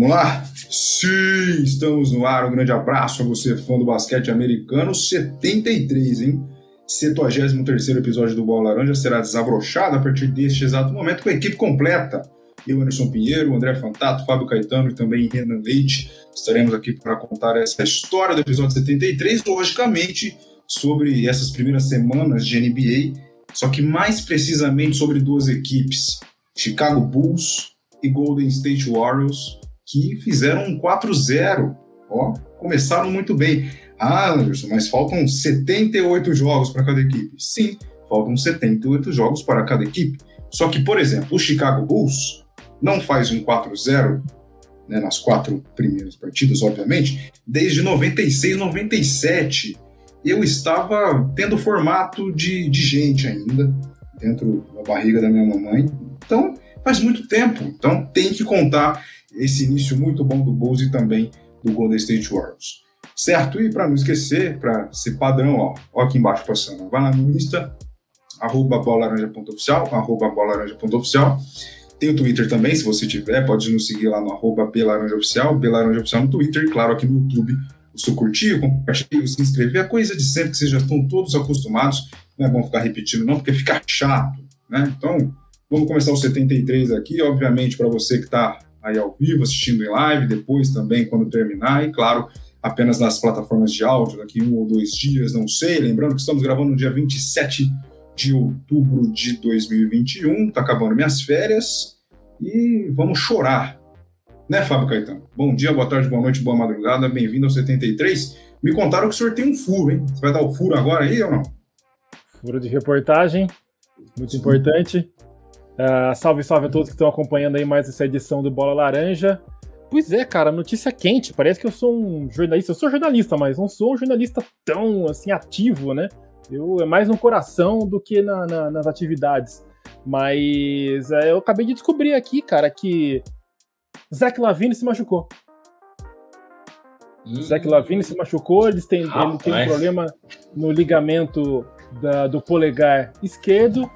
Vamos lá? Sim, estamos no ar. Um grande abraço a você, fã do basquete americano. 73, hein? 73 episódio do Bola Laranja será desabrochado a partir deste exato momento com a equipe completa. Eu, Anderson Pinheiro, André Fantato, Fábio Caetano e também Renan Leite. Estaremos aqui para contar essa história do episódio 73, logicamente, sobre essas primeiras semanas de NBA, só que mais precisamente sobre duas equipes, Chicago Bulls e Golden State Warriors, que fizeram um 4-0. Ó, começaram muito bem. Ah, Anderson, mas faltam 78 jogos para cada equipe. Sim, faltam 78 jogos para cada equipe. Só que, por exemplo, o Chicago Bulls não faz um 4-0 né, nas quatro primeiras partidas, obviamente, desde 96, 97. Eu estava tendo formato de, de gente ainda, dentro da barriga da minha mamãe. Então, faz muito tempo. Então, tem que contar esse início muito bom do Bulls e também do Golden State Warriors. Certo? E para não esquecer, para ser padrão, ó, ó aqui embaixo passando, vai lá no Insta, arroba bolaranja.oficial, arroba bolaranja.oficial. Tem o Twitter também, se você tiver, pode nos seguir lá no arroba belaranjaoficial, belaranjaoficial no Twitter, claro, aqui no YouTube, o seu curtir, compartilhar, se inscrever, a coisa de sempre que vocês já estão todos acostumados, não é bom ficar repetindo não, porque fica chato, né? Então, vamos começar o 73 aqui, obviamente, para você que está aí ao vivo, assistindo em live, depois também quando terminar, e claro, apenas nas plataformas de áudio, daqui um ou dois dias, não sei. Lembrando que estamos gravando no dia 27 de outubro de 2021, tá acabando minhas férias, e vamos chorar. Né, Fábio Caetano? Bom dia, boa tarde, boa noite, boa madrugada, bem-vindo ao 73. Me contaram que o senhor tem um furo, hein? Você vai dar o furo agora aí ou não? Furo de reportagem, muito Sim. importante. Uh, salve, salve a todos que estão acompanhando aí mais essa edição do Bola Laranja. Pois é, cara, notícia quente. Parece que eu sou um jornalista. Eu sou jornalista, mas não sou um jornalista tão assim ativo, né? Eu é mais no coração do que na, na, nas atividades. Mas é, eu acabei de descobrir aqui, cara, que Zach Lavine se machucou. Hum. Zach Lavine se machucou, ele tem, ah, ele tem um problema no ligamento da, do polegar esquerdo.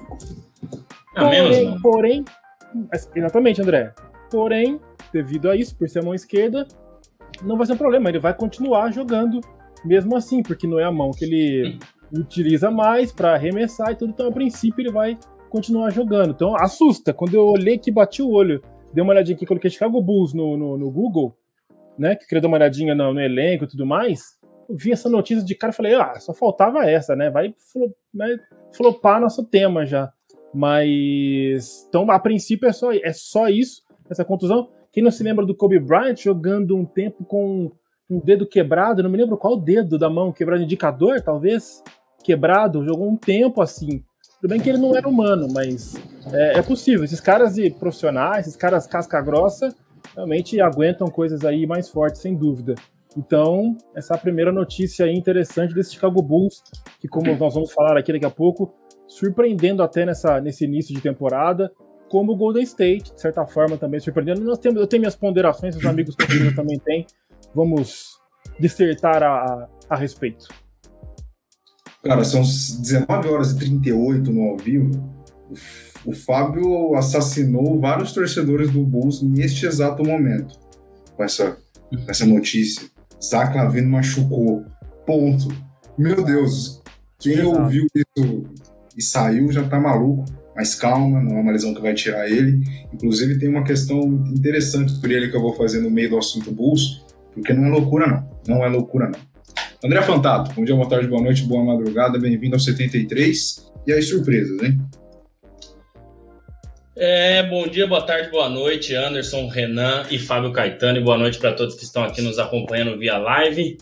Porém, menos, porém, exatamente, André. Porém, devido a isso, por ser a mão esquerda, não vai ser um problema. Ele vai continuar jogando mesmo assim, porque não é a mão que ele utiliza mais para arremessar e tudo. Então, a princípio, ele vai continuar jogando. Então, assusta. Quando eu olhei que bati o olho, dei uma olhadinha aqui, coloquei Chicago Bulls no, no, no Google, né? Que queria dar uma olhadinha no, no elenco e tudo mais. Eu vi essa notícia de cara e falei, ah, só faltava essa, né? Vai flopar nosso tema já. Mas. Então, a princípio, é só, é só isso, essa contusão. Quem não se lembra do Kobe Bryant jogando um tempo com um dedo quebrado, não me lembro qual dedo da mão quebrado, indicador, talvez, quebrado, jogou um tempo assim. Tudo bem que ele não era humano, mas é, é possível. Esses caras de profissionais, esses caras casca grossa, realmente aguentam coisas aí mais fortes, sem dúvida. Então, essa é primeira notícia interessante desse Chicago Bulls, que como nós vamos falar aqui daqui a pouco, surpreendendo até nessa, nesse início de temporada, como o Golden State, de certa forma, também surpreendendo. Nós temos, eu tenho minhas ponderações, os amigos também têm. Vamos dissertar a, a, respeito. Cara, são 19 horas e 38 no ao vivo. O, o Fábio assassinou vários torcedores do Bulls neste exato momento. Com essa, com essa notícia. Zach Lavine machucou. Ponto. Meu Deus. Quem Exato. ouviu isso e saiu já tá maluco, mas calma, não é uma lesão que vai tirar ele. Inclusive tem uma questão interessante por ele que eu vou fazer no meio do assunto Bulls, porque não é loucura não, não é loucura não. André Fantato, bom dia, boa tarde, boa noite, boa madrugada, bem-vindo ao 73. E as surpresas, hein? É, bom dia, boa tarde, boa noite, Anderson, Renan e Fábio Caetano, e boa noite para todos que estão aqui nos acompanhando via live.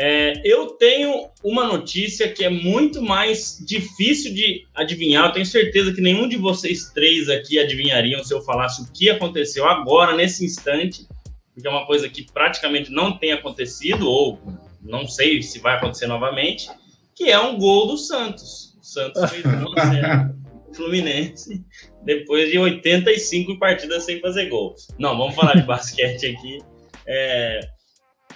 É, eu tenho uma notícia que é muito mais difícil de adivinhar. Eu tenho certeza que nenhum de vocês três aqui adivinhariam se eu falasse o que aconteceu agora, nesse instante, porque é uma coisa que praticamente não tem acontecido, ou não sei se vai acontecer novamente, que é um gol do Santos. O Santos fez 1 Fluminense depois de 85 partidas sem fazer gol. Não, vamos falar de basquete aqui. É,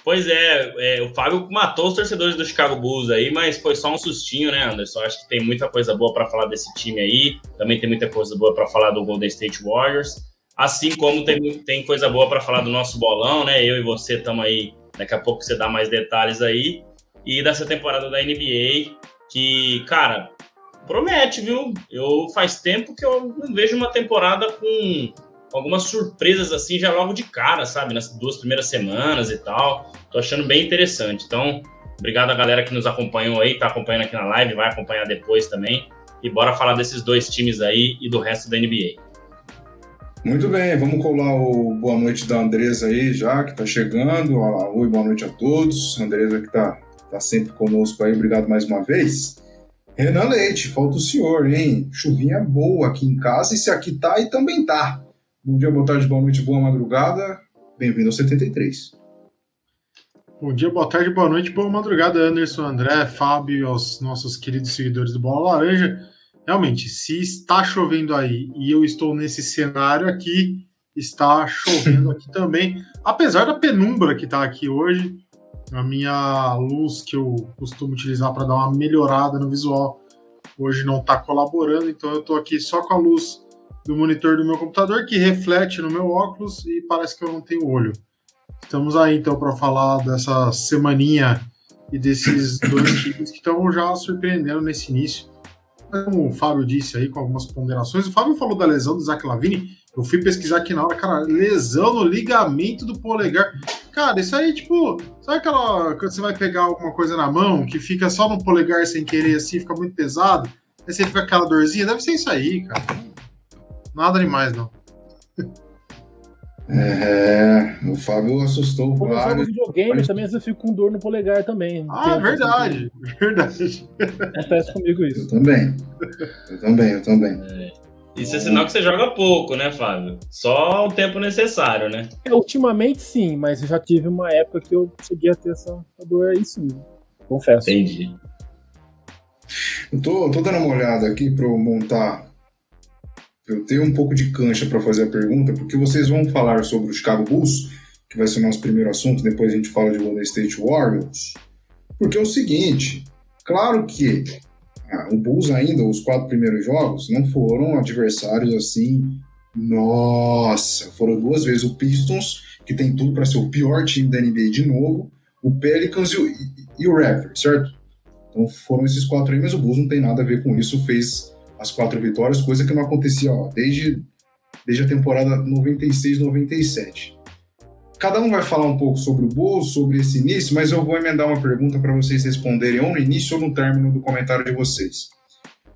Pois é, é, o Fábio matou os torcedores do Chicago Bulls aí, mas foi só um sustinho, né, Anderson? Acho que tem muita coisa boa para falar desse time aí. Também tem muita coisa boa para falar do Golden State Warriors. Assim como tem, tem coisa boa para falar do nosso bolão, né? Eu e você estamos aí. Daqui a pouco você dá mais detalhes aí. E dessa temporada da NBA, que, cara, promete, viu? Eu faz tempo que eu não vejo uma temporada com algumas surpresas assim já logo de cara, sabe? Nas duas primeiras semanas e tal. Tô achando bem interessante. Então, obrigado a galera que nos acompanhou aí, tá acompanhando aqui na live, vai acompanhar depois também. E bora falar desses dois times aí e do resto da NBA. Muito bem, vamos colar o boa noite da Andresa aí já, que tá chegando. Oi, boa noite a todos. Andresa que tá, tá sempre conosco aí, obrigado mais uma vez. Renan Leite, falta o senhor, hein? Chuvinha boa aqui em casa e se aqui tá e também tá. Bom dia, boa tarde, boa noite, boa madrugada. Bem-vindo ao 73. Bom dia, boa tarde, boa noite, boa madrugada, Anderson, André, Fábio aos nossos queridos seguidores do Bola Laranja. Realmente, se está chovendo aí e eu estou nesse cenário aqui, está chovendo aqui também. Apesar da penumbra que está aqui hoje, a minha luz que eu costumo utilizar para dar uma melhorada no visual hoje não está colaborando, então eu estou aqui só com a luz do monitor do meu computador que reflete no meu óculos e parece que eu não tenho olho. Estamos aí então para falar dessa semaninha e desses dois times que estão já surpreendendo nesse início como o Fábio disse aí, com algumas ponderações, o Fábio falou da lesão do Zach Lavini. Eu fui pesquisar aqui na hora, cara, lesão no ligamento do polegar. Cara, isso aí, tipo, sabe aquela. Quando você vai pegar alguma coisa na mão que fica só no polegar sem querer, assim, fica muito pesado, aí você fica aquela dorzinha? Deve ser isso aí, cara. Nada demais, não. É, o Fábio assustou Quando vários. eu jogo videogame, também às vezes eu fico com dor no polegar também. Ah, verdade, assim, verdade. Acontece comigo isso. Eu também. Eu também, eu também. É. Isso é sinal que você joga pouco, né, Fábio? Só o tempo necessário, né? É, ultimamente sim, mas eu já tive uma época que eu cheguei a ter essa dor aí sim. Confesso. Entendi. Eu tô, tô dando uma olhada aqui para eu montar eu tenho um pouco de cancha para fazer a pergunta, porque vocês vão falar sobre o Chicago Bulls, que vai ser o nosso primeiro assunto, depois a gente fala de Golden State Warriors. Porque é o seguinte, claro que ah, o Bulls ainda, os quatro primeiros jogos, não foram adversários assim, nossa, foram duas vezes o Pistons, que tem tudo para ser o pior time da NBA de novo, o Pelicans e o, e o Raptors, certo? Então foram esses quatro aí, mas o Bulls não tem nada a ver com isso, fez as quatro vitórias, coisa que não acontecia ó, desde, desde a temporada 96-97. Cada um vai falar um pouco sobre o Bulls, sobre esse início, mas eu vou emendar uma pergunta para vocês responderem ou no início ou no término do comentário de vocês.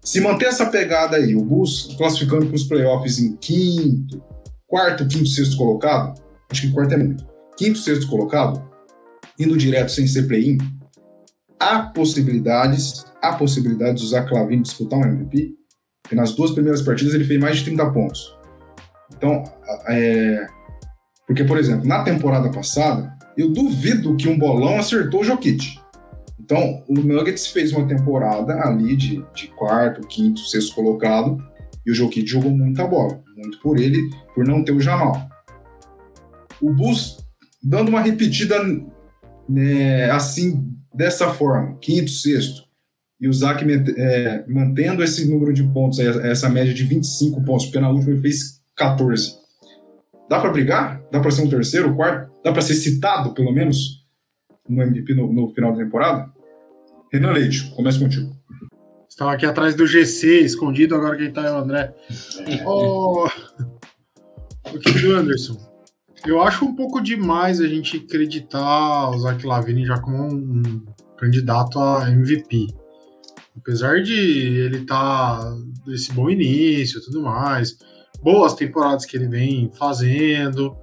Se manter essa pegada aí, o Bulls classificando para os playoffs em quinto, quarto, quinto, sexto colocado, acho que quarto é muito, quinto, sexto colocado, indo direto sem ser play-in, há possibilidades, há possibilidades de usar Clavin disputar um MVP? Porque nas duas primeiras partidas ele fez mais de 30 pontos. Então, é... porque, por exemplo, na temporada passada, eu duvido que um bolão acertou o Jokic. Então, o Nuggets fez uma temporada ali de, de quarto, quinto, sexto colocado, e o Jokic jogou muita bola. Muito por ele, por não ter o Jamal. O Bulls dando uma repetida né, assim, dessa forma, quinto, sexto, e o Zac é, mantendo esse número de pontos, essa média de 25 pontos, porque na última ele fez 14. Dá para brigar? Dá para ser um terceiro, quarto? Dá para ser citado, pelo menos, no MVP no, no, final da temporada? Renan Leite, começa contigo. Estava aqui atrás do GC, escondido, agora quem tá é o André. É. Oh, o que do Anderson? Eu acho um pouco demais a gente acreditar o Zach Lavine já como um candidato a MVP apesar de ele estar tá desse bom início tudo mais, boas temporadas que ele vem fazendo,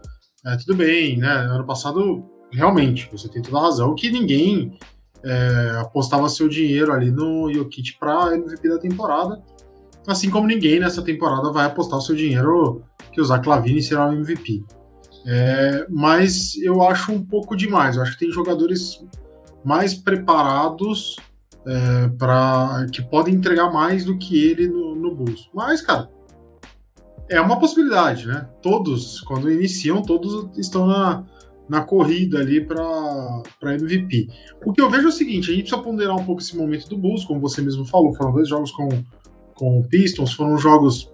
é, tudo bem, né? Ano passado, realmente, você tem toda a razão que ninguém é, apostava seu dinheiro ali no Jokic para MVP da temporada, assim como ninguém nessa temporada vai apostar o seu dinheiro que usar Clavini será o MVP. É, mas eu acho um pouco demais. Eu acho que tem jogadores mais preparados é, para que podem entregar mais do que ele no, no Bulls. Mas, cara, é uma possibilidade, né? Todos, quando iniciam, todos estão na, na corrida ali para MVP. O que eu vejo é o seguinte: a gente precisa ponderar um pouco esse momento do Bulls, como você mesmo falou. Foram dois jogos com, com Pistons, foram jogos,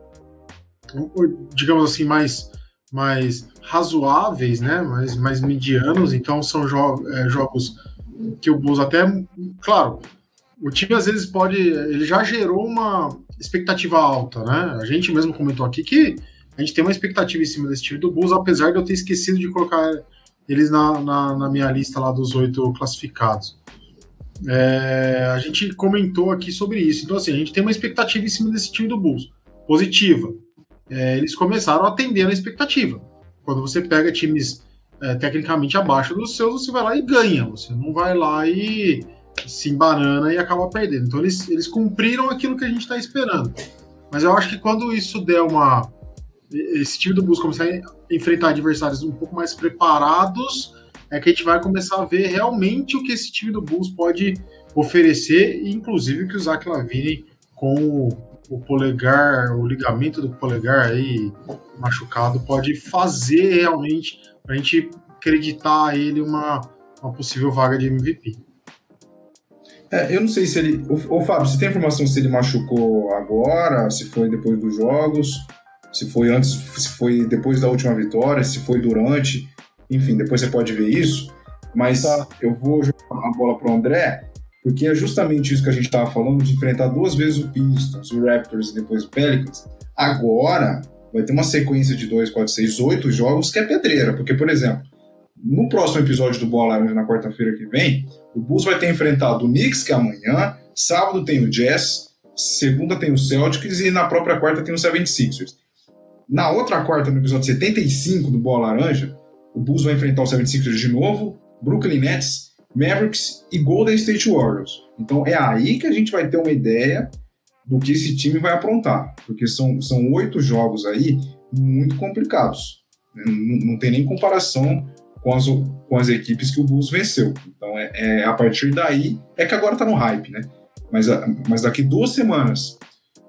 digamos assim, mais, mais razoáveis, né? Mais, mais medianos. Então são jo é, jogos que o Bulls até, claro, o time às vezes pode, ele já gerou uma expectativa alta, né? A gente mesmo comentou aqui que a gente tem uma expectativa em cima desse time do Bulls, apesar de eu ter esquecido de colocar eles na, na, na minha lista lá dos oito classificados. É, a gente comentou aqui sobre isso. Então, assim, a gente tem uma expectativa em cima desse time do Bulls, positiva. É, eles começaram a atender a expectativa. Quando você pega times é, tecnicamente abaixo dos seus, você vai lá e ganha. Você não vai lá e se embanana e acaba perdendo. Então, eles, eles cumpriram aquilo que a gente está esperando. Mas eu acho que quando isso der uma. Esse time do Bulls começar a enfrentar adversários um pouco mais preparados, é que a gente vai começar a ver realmente o que esse time do Bulls pode oferecer, inclusive que o Zach Lavine com o polegar, o ligamento do polegar aí machucado pode fazer realmente para a gente acreditar a ele uma, uma possível vaga de MVP. É, eu não sei se ele. Ô, Fábio, você tem informação se ele machucou agora, se foi depois dos jogos, se foi antes, se foi depois da última vitória, se foi durante. Enfim, depois você pode ver isso. Mas tá. eu vou jogar a bola para o André, porque é justamente isso que a gente estava falando, de enfrentar duas vezes o Pistons, o Raptors e depois o Pelicans. Agora vai ter uma sequência de 2, 4, 6, 8 jogos que é pedreira. Porque, por exemplo, no próximo episódio do Bola Laranja, na quarta-feira que vem, o Bulls vai ter enfrentado o Knicks, que é amanhã, sábado tem o Jazz, segunda tem o Celtics e na própria quarta tem o 76ers. Na outra quarta, no episódio 75 do Bola Laranja, o Bulls vai enfrentar o 76ers de novo, Brooklyn Nets, Mavericks e Golden State Warriors. Então é aí que a gente vai ter uma ideia do que esse time vai aprontar, porque são, são oito jogos aí muito complicados. Não, não tem nem comparação com as, com as equipes que o Bulls venceu. Então é, é a partir daí é que agora tá no hype, né? Mas, mas daqui duas semanas,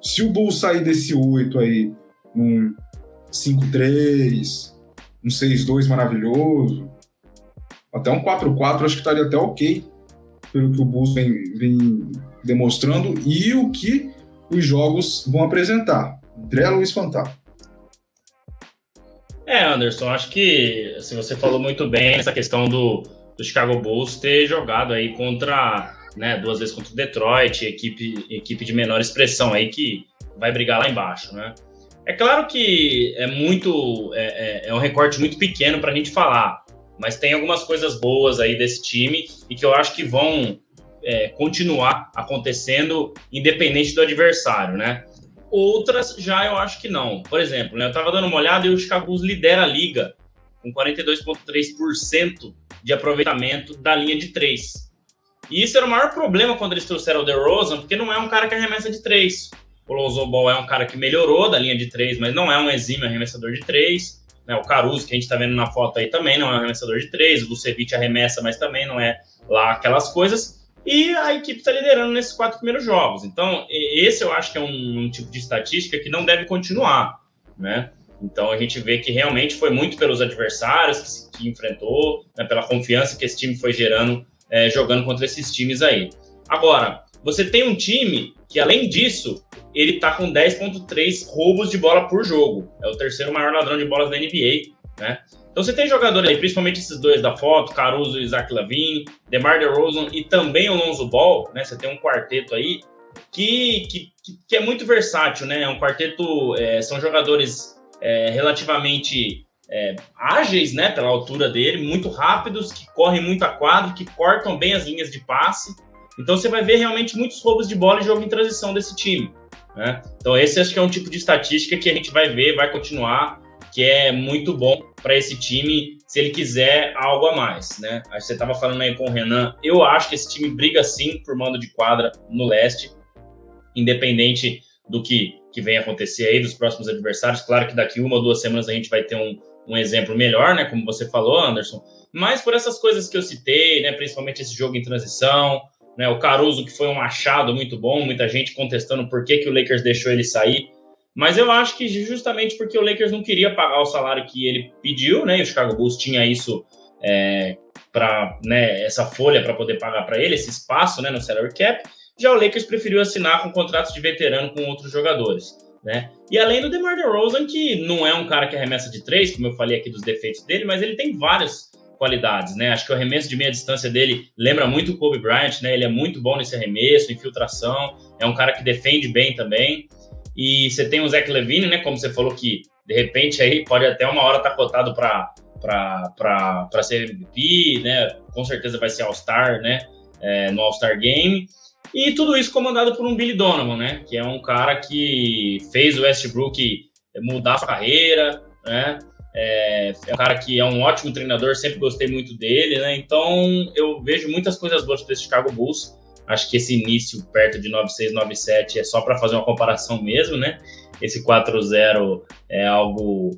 se o Bulls sair desse oito aí, um 5-3, um 6-2 maravilhoso, até um 4-4 acho que estaria até ok, pelo que o Bulls vem, vem demonstrando e o que os jogos vão apresentar. André Luiz Fantasma. É, Anderson, acho que assim, você falou muito bem essa questão do, do Chicago Bulls ter jogado aí contra, né, duas vezes contra o Detroit, equipe, equipe de menor expressão aí que vai brigar lá embaixo, né? É claro que é muito, é, é, é um recorte muito pequeno para a gente falar, mas tem algumas coisas boas aí desse time e que eu acho que vão é, continuar acontecendo independente do adversário, né? Outras já eu acho que não. Por exemplo, né, eu estava dando uma olhada e o Chicago Bulls lidera a liga com 42,3% de aproveitamento da linha de três. E isso era o maior problema quando eles trouxeram o DeRozan, porque não é um cara que arremessa de três. O Lonzo Ball é um cara que melhorou da linha de três, mas não é um exímio arremessador de três. Né? O Caruso, que a gente está vendo na foto aí, também não é um arremessador de três. O Vucevic arremessa, mas também não é lá aquelas coisas. E a equipe está liderando nesses quatro primeiros jogos. Então, esse eu acho que é um, um, tipo de estatística que não deve continuar, né? Então, a gente vê que realmente foi muito pelos adversários que, que enfrentou, né, pela confiança que esse time foi gerando é, jogando contra esses times aí. Agora, você tem um time que, além disso, ele tá com 10.3 roubos de bola por jogo. É o terceiro maior ladrão de bolas da NBA, né? Então você tem jogadores aí, principalmente esses dois da foto, Caruso e Isaac Lavine, DeMar DeRozan e também o Lonzo Ball, né? Você tem um quarteto aí que, que, que é muito versátil, né? É um quarteto, é, são jogadores é, relativamente é, ágeis, né? Pela altura dele, muito rápidos, que correm muito a quadro, que cortam bem as linhas de passe. Então você vai ver realmente muitos roubos de bola e jogo em transição desse time. Né? Então esse acho que é um tipo de estatística que a gente vai ver, vai continuar que é muito bom para esse time se ele quiser algo a mais, né? Você estava falando aí com o Renan. Eu acho que esse time briga sim por mando de quadra no leste, independente do que, que vem acontecer aí dos próximos adversários. Claro que daqui uma ou duas semanas a gente vai ter um, um exemplo melhor, né? Como você falou, Anderson. Mas por essas coisas que eu citei, né? Principalmente esse jogo em transição, né? O Caruso, que foi um achado muito bom, muita gente contestando por que, que o Lakers deixou ele sair. Mas eu acho que justamente porque o Lakers não queria pagar o salário que ele pediu, né? E o Chicago Bulls tinha isso é, para né, essa folha para poder pagar para ele, esse espaço né, no salary cap. Já o Lakers preferiu assinar com contratos de veterano com outros jogadores. né? E além do DeMar DeRozan, que não é um cara que arremessa de três, como eu falei aqui dos defeitos dele, mas ele tem várias qualidades, né? Acho que o arremesso de meia distância dele lembra muito o Kobe Bryant, né? Ele é muito bom nesse arremesso, infiltração, é um cara que defende bem também. E você tem o Zach Levine, né? Como você falou que de repente aí pode até uma hora estar tá cotado para para ser MVP, né? Com certeza vai ser All-Star, né? É, no All-Star Game. E tudo isso comandado por um Billy Donovan, né? Que é um cara que fez o Westbrook mudar a carreira, né? É, é, um cara que é um ótimo treinador, sempre gostei muito dele, né? Então eu vejo muitas coisas boas desse Chicago Bulls. Acho que esse início perto de 9-6, 9-7 é só para fazer uma comparação mesmo, né? Esse 4-0 é algo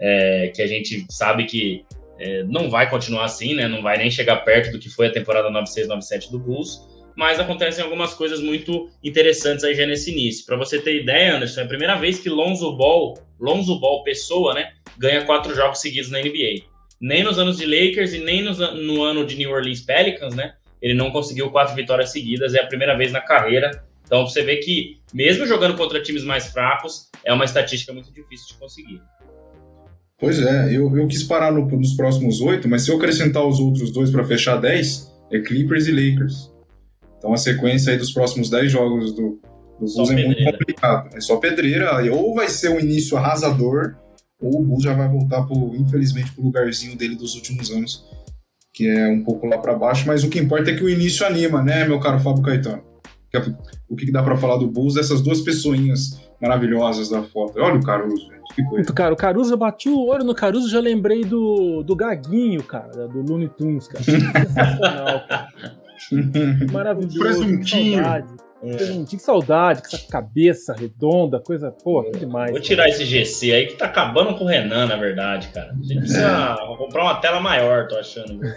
é, que a gente sabe que é, não vai continuar assim, né? Não vai nem chegar perto do que foi a temporada 9-6, 9-7 do Bulls mas acontecem algumas coisas muito interessantes aí já nesse início. Para você ter ideia, Anderson, é a primeira vez que Lonzo Ball, Lonzo Ball pessoa, né, ganha quatro jogos seguidos na NBA. Nem nos anos de Lakers e nem no ano de New Orleans Pelicans, né, ele não conseguiu quatro vitórias seguidas, é a primeira vez na carreira. Então você vê que, mesmo jogando contra times mais fracos, é uma estatística muito difícil de conseguir. Pois é, eu, eu quis parar no, nos próximos oito, mas se eu acrescentar os outros dois para fechar dez, é Clippers e Lakers. Então a sequência aí dos próximos 10 jogos do, do Bulls é muito complicado. É só pedreira, ou vai ser um início arrasador, ou o Bulls já vai voltar, pro, infelizmente, para o lugarzinho dele dos últimos anos, que é um pouco lá para baixo, mas o que importa é que o início anima, né, meu caro Fábio Caetano? É o que dá para falar do Bulls, essas duas pessoinhas maravilhosas da foto. Olha o Caruso, gente, que coisa. Cara, o Caruso, eu bati o olho no Caruso, já lembrei do, do Gaguinho, cara, do Looney Tunes, cara. Sensacional, cara. Maravilhoso. Presuntinho. Saudade. É. Que saudade, com essa cabeça redonda, coisa, pô, que demais. Vou tirar esse GC aí que tá acabando com o Renan, na verdade, cara. A gente precisa é. comprar uma tela maior, tô achando.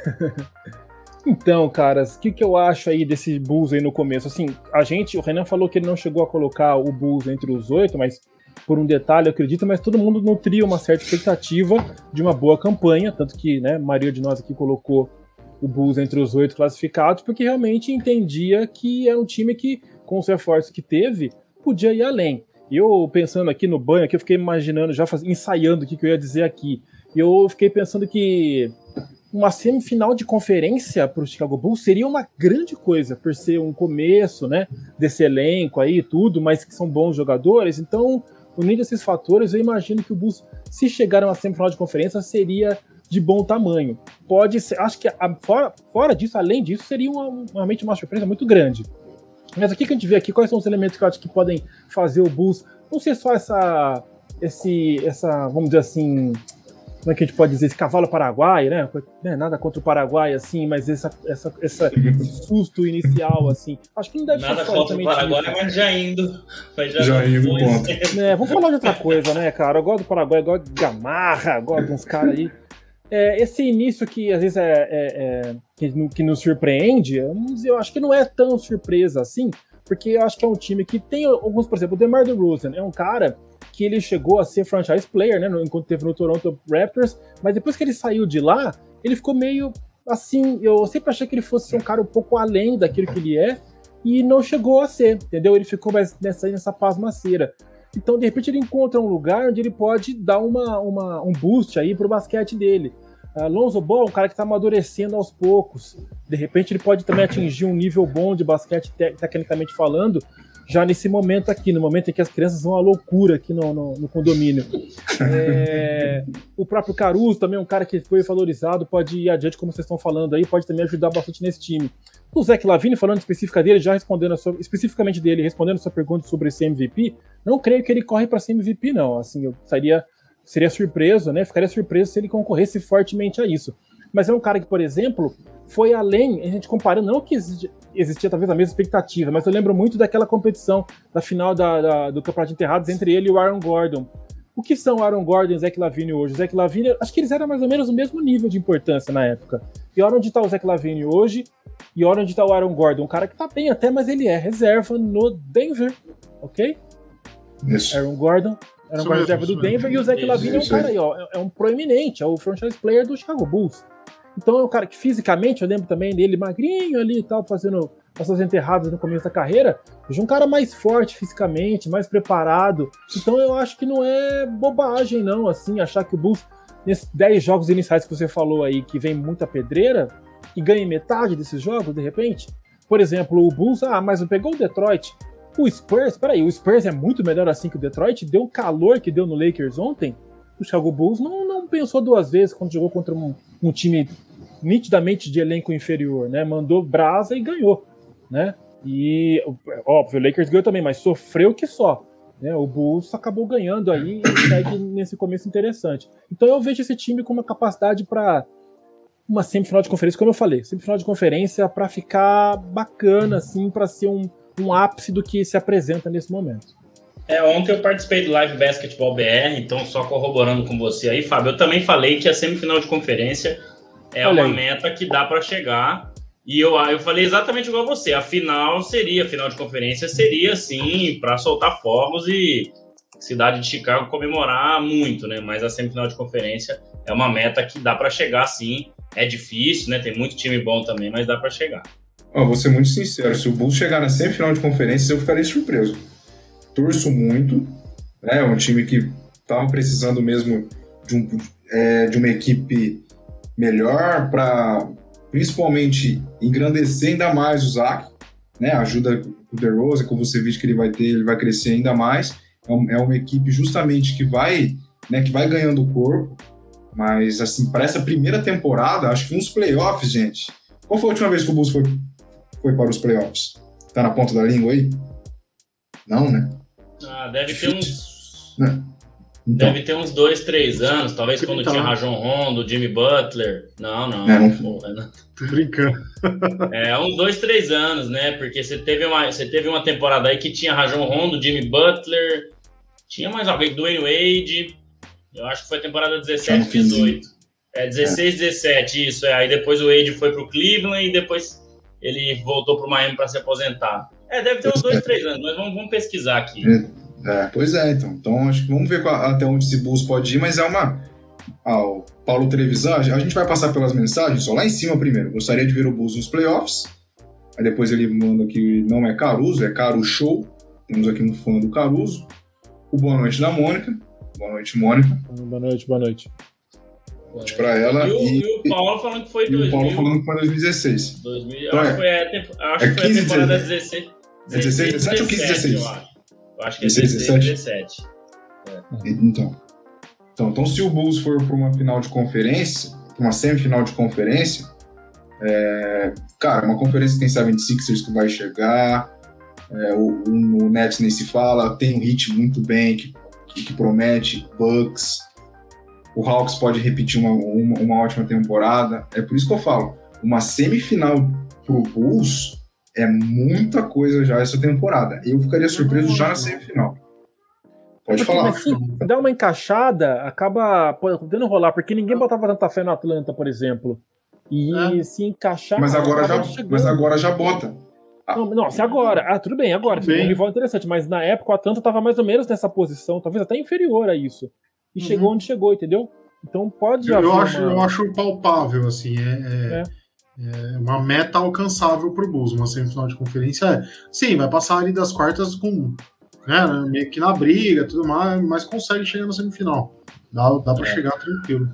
Então, caras, o que, que eu acho aí desse Bulls aí no começo? Assim, a gente, o Renan falou que ele não chegou a colocar o Bulls entre os oito, mas por um detalhe, eu acredito, mas todo mundo nutria uma certa expectativa de uma boa campanha, tanto que, né, a maioria de nós aqui colocou o Bulls entre os oito classificados, porque realmente entendia que é um time que, com os reforços que teve, podia ir além. E eu pensando aqui no banho, aqui eu fiquei imaginando, já faz, ensaiando o que, que eu ia dizer aqui. E eu fiquei pensando que uma semifinal de conferência para o Chicago Bulls seria uma grande coisa, por ser um começo, né, desse elenco aí e tudo, mas que são bons jogadores. Então, unindo esses fatores, eu imagino que o Bulls, se chegar a uma semifinal de conferência, seria de bom tamanho. Pode ser, acho que a, fora, fora disso, além disso, seria uma, realmente uma surpresa muito grande. Mas o que a gente vê aqui, quais são os elementos que eu acho que podem fazer o Bulls não ser só essa, esse, essa, vamos dizer assim, como é que a gente pode dizer, esse cavalo paraguai, né? né? Nada contra o Paraguai, assim, mas essa, essa, essa esse susto inicial, assim. Acho que não deve Nada ser Nada contra o Paraguai, isso. mas já indo. Mas já, já indo, ponto. É, vamos falar de outra coisa, né, cara? Eu gosto do Paraguai, eu gosto de Gamarra, gosto de uns caras aí é, esse início que às vezes é, é, é que, que, nos surpreende, eu acho que não é tão surpresa assim, porque eu acho que é um time que tem alguns, por exemplo, o DeMar DeRozan é um cara que ele chegou a ser franchise player, né, enquanto teve no Toronto Raptors, mas depois que ele saiu de lá, ele ficou meio assim, eu sempre achei que ele fosse um cara um pouco além daquilo que ele é, e não chegou a ser, entendeu? Ele ficou mais nessa, nessa pasmaceira. Então, de repente, ele encontra um lugar onde ele pode dar uma, uma um boost aí pro basquete dele. Alonso Ball, um cara que está amadurecendo aos poucos. De repente ele pode também atingir um nível bom de basquete, te tecnicamente falando, já nesse momento aqui, no momento em que as crianças vão à loucura aqui no, no, no condomínio. É, o próprio Caruso também é um cara que foi valorizado, pode ir adiante, como vocês estão falando aí, pode também ajudar bastante nesse time. O Zé Lavine, falando específica dele, já respondendo sua, especificamente dele, respondendo a sua pergunta sobre esse MVP, não creio que ele corre para ser MVP, não. Assim, eu sairia seria surpreso, né? Ficaria surpreso se ele concorresse fortemente a isso. Mas é um cara que, por exemplo, foi além, a gente comparando, não que existia, existia talvez a mesma expectativa, mas eu lembro muito daquela competição da final da, da, do Campeonato de Enterrados entre ele e o Aaron Gordon. O que são Aaron Gordon e Zach Lavine hoje? O Zach Lavine, acho que eles eram mais ou menos o mesmo nível de importância na época. E olha onde está o Zach Lavine hoje e olha onde está o Aaron Gordon. Um cara que está bem até, mas ele é reserva no Denver, ok? Isso. Aaron Gordon era um reserva do Denver e o Zach Lavine é um cara aí, ó, é, é um proeminente, é o franchise player do Chicago Bulls. Então é um cara que fisicamente, eu lembro também dele magrinho ali e tal, fazendo as suas enterradas no começo da carreira, vejo um cara mais forte fisicamente, mais preparado. Então eu acho que não é bobagem, não, assim, achar que o Bulls, nesses 10 jogos iniciais que você falou aí, que vem muita pedreira, e ganha metade desses jogos, de repente. Por exemplo, o Bulls, ah, mas pegou o Detroit. O Spurs, peraí, o Spurs é muito melhor assim que o Detroit, deu o calor que deu no Lakers ontem. O Chicago Bulls não, não pensou duas vezes quando jogou contra um, um time nitidamente de elenco inferior, né? Mandou brasa e ganhou, né? E, óbvio, o Lakers ganhou também, mas sofreu que só. Né? O Bulls acabou ganhando aí e segue nesse começo interessante. Então eu vejo esse time com uma capacidade para uma semifinal de conferência, como eu falei, semifinal de conferência para ficar bacana, assim, para ser um, um ápice do que se apresenta nesse momento. É, ontem eu participei do Live Basketball BR, então só corroborando com você aí, Fábio, eu também falei que a semifinal de conferência é Olha uma aí. meta que dá para chegar. E eu, eu falei exatamente igual você. A final seria, a final de conferência seria, sim, para soltar fogos e cidade de Chicago comemorar muito, né? Mas a semifinal de conferência é uma meta que dá para chegar, sim. É difícil, né? Tem muito time bom também, mas dá para chegar. Oh, vou ser muito sincero, se o Bulls chegar na semifinal de conferência, eu ficaria surpreso. Torço muito, né? É um time que estava precisando mesmo de, um, é, de uma equipe melhor para principalmente engrandecer ainda mais o Zach, né? Ajuda o DeRozan, como você viu que ele vai ter, ele vai crescer ainda mais. É, é uma equipe justamente que vai, né, que vai ganhando corpo. Mas assim, para essa primeira temporada, acho que uns playoffs, gente. Qual foi a última vez que o Bulls foi foi para os playoffs? Tá na ponta da língua aí? Não, né? Ah, deve ter uns. Né? Então. Deve ter uns dois, três anos, talvez quando então. tinha Rajon Rondo, Jimmy Butler. Não, não. É, não... Porra, não. Tô brincando. É, uns dois, três anos, né? Porque você teve uma, você teve uma temporada aí que tinha Rajon Rondo, Jimmy Butler, tinha mais alguém, Dwayne Wade. Eu acho que foi a temporada 17, 18. É, 16, é. 17, isso. É. Aí depois o Wade foi pro Cleveland e depois ele voltou para o Miami para se aposentar. É, deve ter uns dois, é. três anos, mas vamos, vamos pesquisar aqui. É, é, pois é, então. Então acho que vamos ver até onde esse Bulls pode ir, mas é uma. Ah, o Paulo Trevisan, a gente vai passar pelas mensagens, só lá em cima primeiro. Gostaria de ver o Bulls nos playoffs. Aí depois ele manda que não é Caruso, é Caro Show. Temos aqui um fã do Caruso. O Boa Noite da Mônica. Boa noite, Mônica. Boa noite, boa noite ponte para ela. E, e, e, o Paulo falando que foi 2000. E o Paulo falando que foi 2016. 2000, então, acho, é, foi a, acho é que foi a temporada 16. 16, 17 ou 15, 16? Eu acho. Eu acho que é 16, 16 17. É. Então, então, então, se o Bulls for para uma final de conferência, uma semifinal de conferência, é, cara, uma conferência tem 76ers que vai chegar, é, o, o, Nets nem se fala, tem um hit muito bem que, que, que promete, Bucks, o Hawks pode repetir uma, uma, uma, ótima temporada. É por isso que eu falo, uma semifinal pro Bulls é muita coisa já essa temporada. Eu ficaria surpreso já na semifinal. Pode porque, falar. Mas se dá uma encaixada, acaba podendo rolar, porque ninguém botava tanta fé no Atlanta, por exemplo. E é. se encaixar. Mas agora, já, mas agora já bota. Não, não, se agora. Ah, tudo bem, agora. Tudo bem. Um rival interessante, mas na época o Atlanta estava mais ou menos nessa posição, talvez até inferior a isso e uhum. chegou onde chegou, entendeu? Então pode eu, eu acho, uma... eu acho palpável, assim, é, é, é. É uma meta alcançável para o Bulls, uma semifinal de conferência. É, sim, vai passar ali das quartas com né, meio que na briga, tudo mais, mas consegue chegar na semifinal. Dá, dá para é. chegar tranquilo.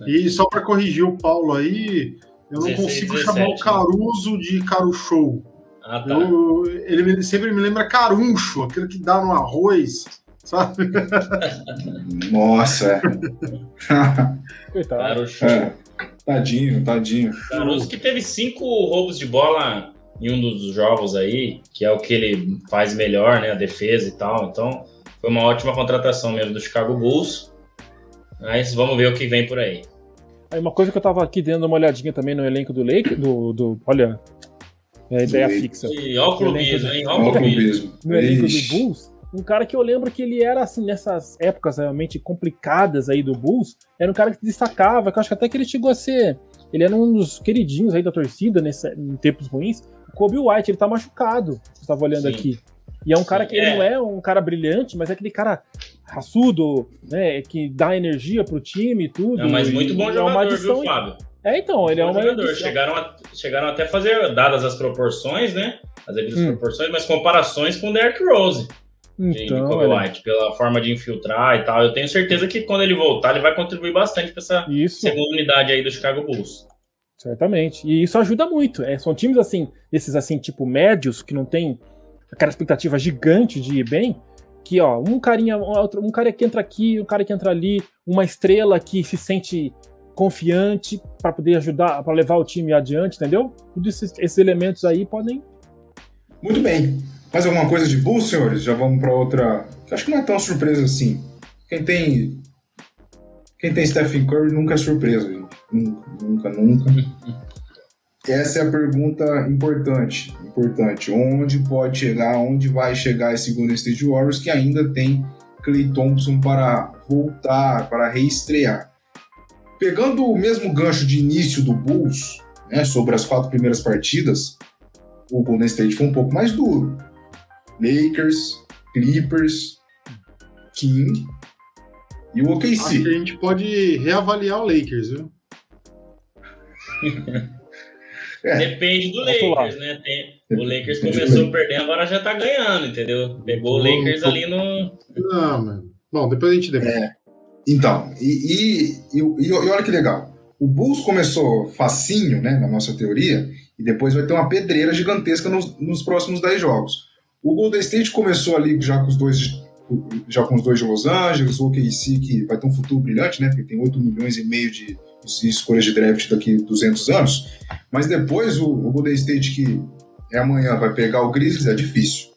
É. E só para corrigir o Paulo aí, eu não 16, consigo 17, chamar o Caruso de Caro Show. Ah, tá. eu, ele sempre me lembra caruncho, aquele que dá no arroz sabe? Nossa. Coitado. É. Tadinho, tadinho. Caruso que teve cinco roubos de bola em um dos jogos aí, que é o que ele faz melhor, né? A defesa e tal. Então, foi uma ótima contratação mesmo do Chicago Bulls. Mas vamos ver o que vem por aí. Aí uma coisa que eu tava aqui dando uma olhadinha também no elenco do Lake, do, do olha, é a ideia fixa. E ó o clubismo, hein? Ó o clubismo. No elenco do Bulls, um cara que eu lembro que ele era, assim, nessas épocas realmente complicadas aí do Bulls, era um cara que destacava, que eu acho que até que ele chegou a ser. Ele era um dos queridinhos aí da torcida nesse, em tempos ruins. O Kobe White, ele tá machucado, você tava olhando Sim. aqui. E é um cara que é. não é um cara brilhante, mas é aquele cara raçudo, né? Que dá energia pro time e tudo. É, mas muito bom jogador, é uma adição, viu, Fábio? É, então, ele é um jogador. Chegaram, a, chegaram até a fazer, dadas as proporções, né? As devidas hum. proporções, mas comparações com o Derrick Rose. Então, de White, pela forma de infiltrar e tal. Eu tenho certeza que quando ele voltar, ele vai contribuir bastante para essa isso. segunda unidade aí do Chicago Bulls. Certamente. E isso ajuda muito. É, são times assim, esses assim, tipo médios, que não tem aquela expectativa gigante de ir bem, que ó, um carinha, um, um cara que entra aqui, um cara que entra ali, uma estrela que se sente confiante para poder ajudar, para levar o time adiante, entendeu? Todos esses, esses elementos aí podem. Muito bem. Mais alguma coisa de Bulls, senhores? Já vamos para outra. Acho que não é tão surpresa assim. Quem tem. Quem tem Stephen Curry nunca é surpresa, gente. Nunca, nunca, nunca. Essa é a pergunta importante. Importante. Onde pode chegar, onde vai chegar esse Golden State Warriors que ainda tem Clay Thompson para voltar, para reestrear. Pegando o mesmo gancho de início do Bulls, né, sobre as quatro primeiras partidas, o Golden State foi um pouco mais duro. Lakers, Clippers, King e o OKC. Acho que a gente pode reavaliar o Lakers, viu? é. Depende do Lakers, né? Tem, o Lakers começou perdendo, agora já tá ganhando, entendeu? Pegou o Lakers ali no. Não, mano. Bom, depois a gente debate. É. Então, e, e, e, e, olha que legal. O Bulls começou facinho, né, na nossa teoria, e depois vai ter uma pedreira gigantesca nos, nos próximos 10 jogos. O Golden State começou ali já com os dois já com os dois de Los Angeles, o OKC que vai ter um futuro brilhante, né? Porque tem 8 milhões e meio de, escolhas de draft daqui a 200 anos. Mas depois o, o Golden State que é amanhã vai pegar o Grizzlies é difícil.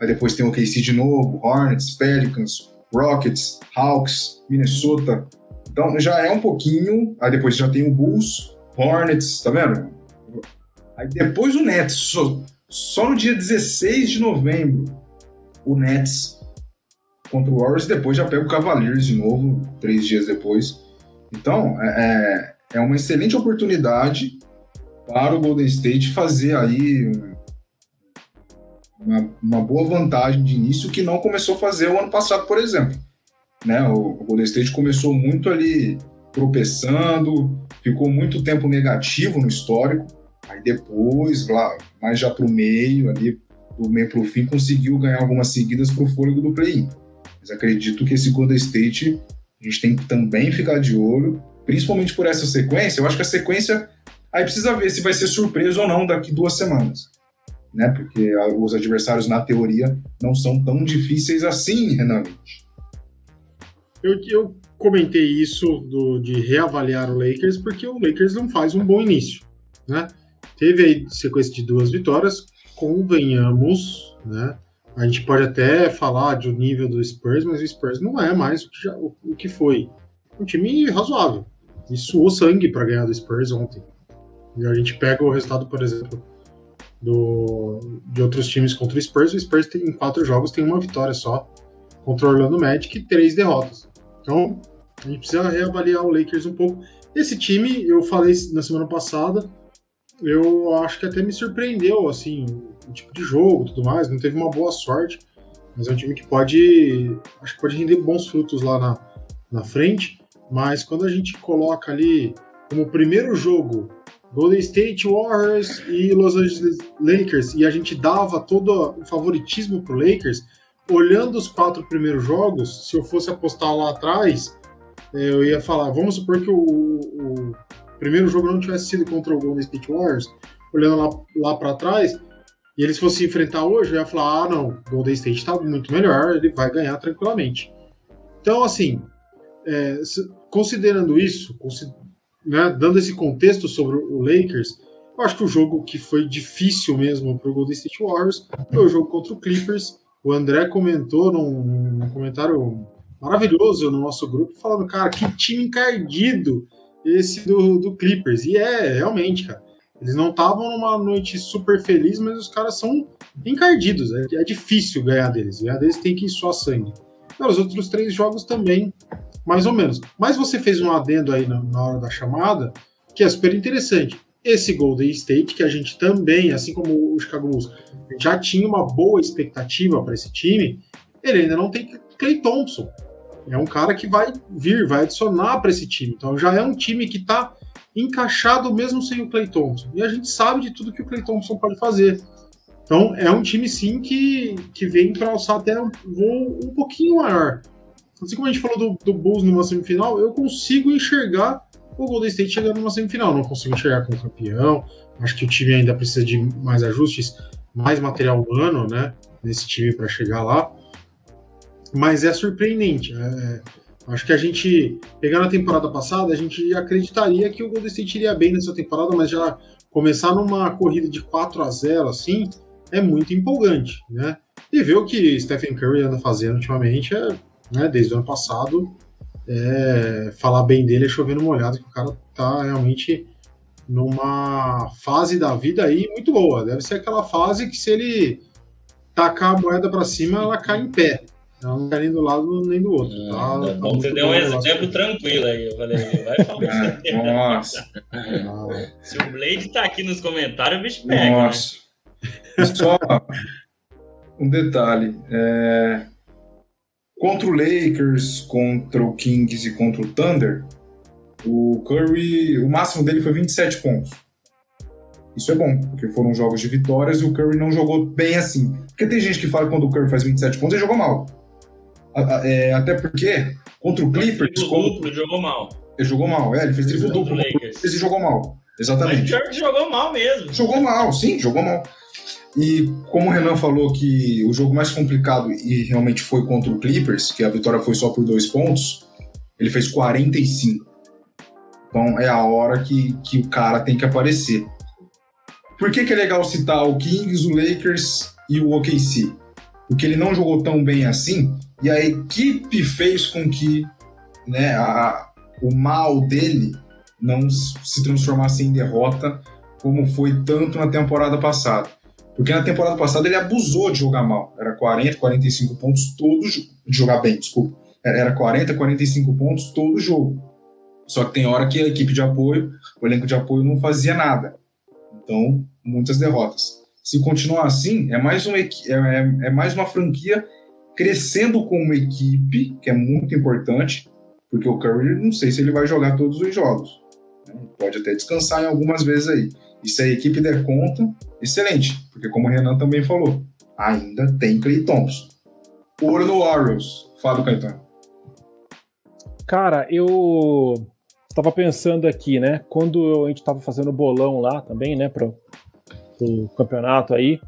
Aí depois tem o OKC de novo, Hornets, Pelicans, Rockets, Hawks, Minnesota. Então já é um pouquinho. Aí depois já tem o Bulls, Hornets, tá vendo? Aí depois o Nets. Só, no dia 16 de novembro, o Nets contra o Warriors. Depois já pega o Cavaliers de novo, três dias depois. Então é, é, é uma excelente oportunidade para o Golden State fazer aí uma, uma, boa vantagem de início que não começou a fazer o ano passado, por exemplo. Né? O, o Golden State começou muito ali tropeçando, ficou muito tempo negativo no histórico, aí depois, lá, mais já para o meio, ali, do meio para o fim, conseguiu ganhar algumas seguidas para o fôlego do play-in. Mas acredito que esse Golden State a gente tem que também ficar de olho, principalmente por essa sequência. Eu acho que a sequência aí precisa ver se vai ser surpresa ou não daqui duas semanas né? Porque os adversários, na teoria, não são tão difíceis assim, Renan. Eu, eu comentei isso do, de reavaliar o Lakers porque o Lakers não faz um bom início, né? Teve aí sequência de duas vitórias, convenhamos, né? A gente pode até falar do nível do Spurs, mas o Spurs não é mais o que, já, o, o que foi. Um time razoável. E suou sangue para ganhar do Spurs ontem. E a gente pega o resultado, por exemplo, do, de outros times contra o Spurs. O Spurs tem, em quatro jogos tem uma vitória só contra o Orlando Magic e três derrotas. Então a gente precisa reavaliar o Lakers um pouco. Esse time, eu falei na semana passada, eu acho que até me surpreendeu assim o tipo de jogo, tudo mais. Não teve uma boa sorte, mas é um time que pode, acho que pode render bons frutos lá na, na frente. Mas quando a gente coloca ali como primeiro jogo Golden State Warriors e Los Angeles Lakers, e a gente dava todo o favoritismo pro Lakers, olhando os quatro primeiros jogos, se eu fosse apostar lá atrás, é, eu ia falar, vamos supor que o, o primeiro jogo não tivesse sido contra o Golden State Warriors, olhando lá, lá para trás, e eles fossem enfrentar hoje, eu ia falar, ah, não, o Golden State está muito melhor, ele vai ganhar tranquilamente. Então, assim, é, considerando isso, né, dando esse contexto sobre o Lakers, eu acho que o jogo que foi difícil mesmo para o Golden State Warriors foi o jogo contra o Clippers. O André comentou num, num comentário maravilhoso no nosso grupo, falando, cara, que time encardido esse do, do Clippers. E é, realmente, cara. Eles não estavam numa noite super feliz, mas os caras são encardidos. É, é difícil ganhar deles. Ganhar deles tem que ir só sangue. os outros três jogos também mais ou menos. Mas você fez um adendo aí na, na hora da chamada, que é super interessante. Esse Golden State, que a gente também, assim como o Chicago Bulls, já tinha uma boa expectativa para esse time, ele ainda não tem Clay Thompson. É um cara que vai vir, vai adicionar para esse time. Então já é um time que está encaixado mesmo sem o Clay Thompson. E a gente sabe de tudo que o Clay Thompson pode fazer. Então é um time sim que, que vem para alçar até um voo um pouquinho maior. Assim como a gente falou do, do Bulls numa semifinal, eu consigo enxergar o Golden State chegando numa semifinal. Não consigo enxergar como campeão. Acho que o time ainda precisa de mais ajustes, mais material humano, né? Nesse time para chegar lá. Mas é surpreendente. É, acho que a gente, pegando a temporada passada, a gente acreditaria que o Golden State iria bem nessa temporada, mas já começar numa corrida de 4 a 0 assim, é muito empolgante, né? E ver o que Stephen Curry anda fazendo ultimamente, é, né, desde o ano passado, é, falar bem dele é chovendo molhado, que o cara tá realmente numa fase da vida aí muito boa. Deve ser aquela fase que se ele tacar a moeda para cima, ela cai em pé. Ela não cai nem do lado nem do outro. Tá, tá você deu um exemplo tranquilo aí. Eu falei, vai falar. Nossa. Se o Blade tá aqui nos comentários, o bicho pega. Né? Nossa. Né? Só um detalhe. É... Contra o Lakers, contra o Kings e contra o Thunder, o Curry, o máximo dele foi 27 pontos. Isso é bom, porque foram jogos de vitórias e o Curry não jogou bem assim. Porque tem gente que fala que quando o Curry faz 27 pontos, ele jogou mal. É, até porque, contra o Clippers. Ele como... jogou mal. Ele jogou mal, é, ele fez triplo duplo. Ele jogou mal. Exatamente. Mas o Curry jogou mal mesmo. Jogou mal, sim, jogou mal. E como o Renan falou que o jogo mais complicado e realmente foi contra o Clippers, que a vitória foi só por dois pontos, ele fez 45. Então é a hora que, que o cara tem que aparecer. Por que, que é legal citar o Kings, o Lakers e o OKC? Porque ele não jogou tão bem assim e a equipe fez com que né, a, o mal dele não se transformasse em derrota como foi tanto na temporada passada. Porque na temporada passada ele abusou de jogar mal. Era 40, 45 pontos todos de jogar bem, desculpa. Era 40, 45 pontos todo jogo. Só que tem hora que a equipe de apoio, o elenco de apoio não fazia nada. Então, muitas derrotas. Se continuar assim, é mais, é, é, é mais uma franquia crescendo como equipe, que é muito importante, porque o Curry, não sei se ele vai jogar todos os jogos. Né? Pode até descansar em algumas vezes aí. E se a equipe der conta, excelente, porque como o Renan também falou, ainda tem Clay Thompson. Ouro no Warriors, Fábio Caetano. Cara, eu estava pensando aqui, né? Quando a gente estava fazendo bolão lá também, né, pro, pro campeonato aí,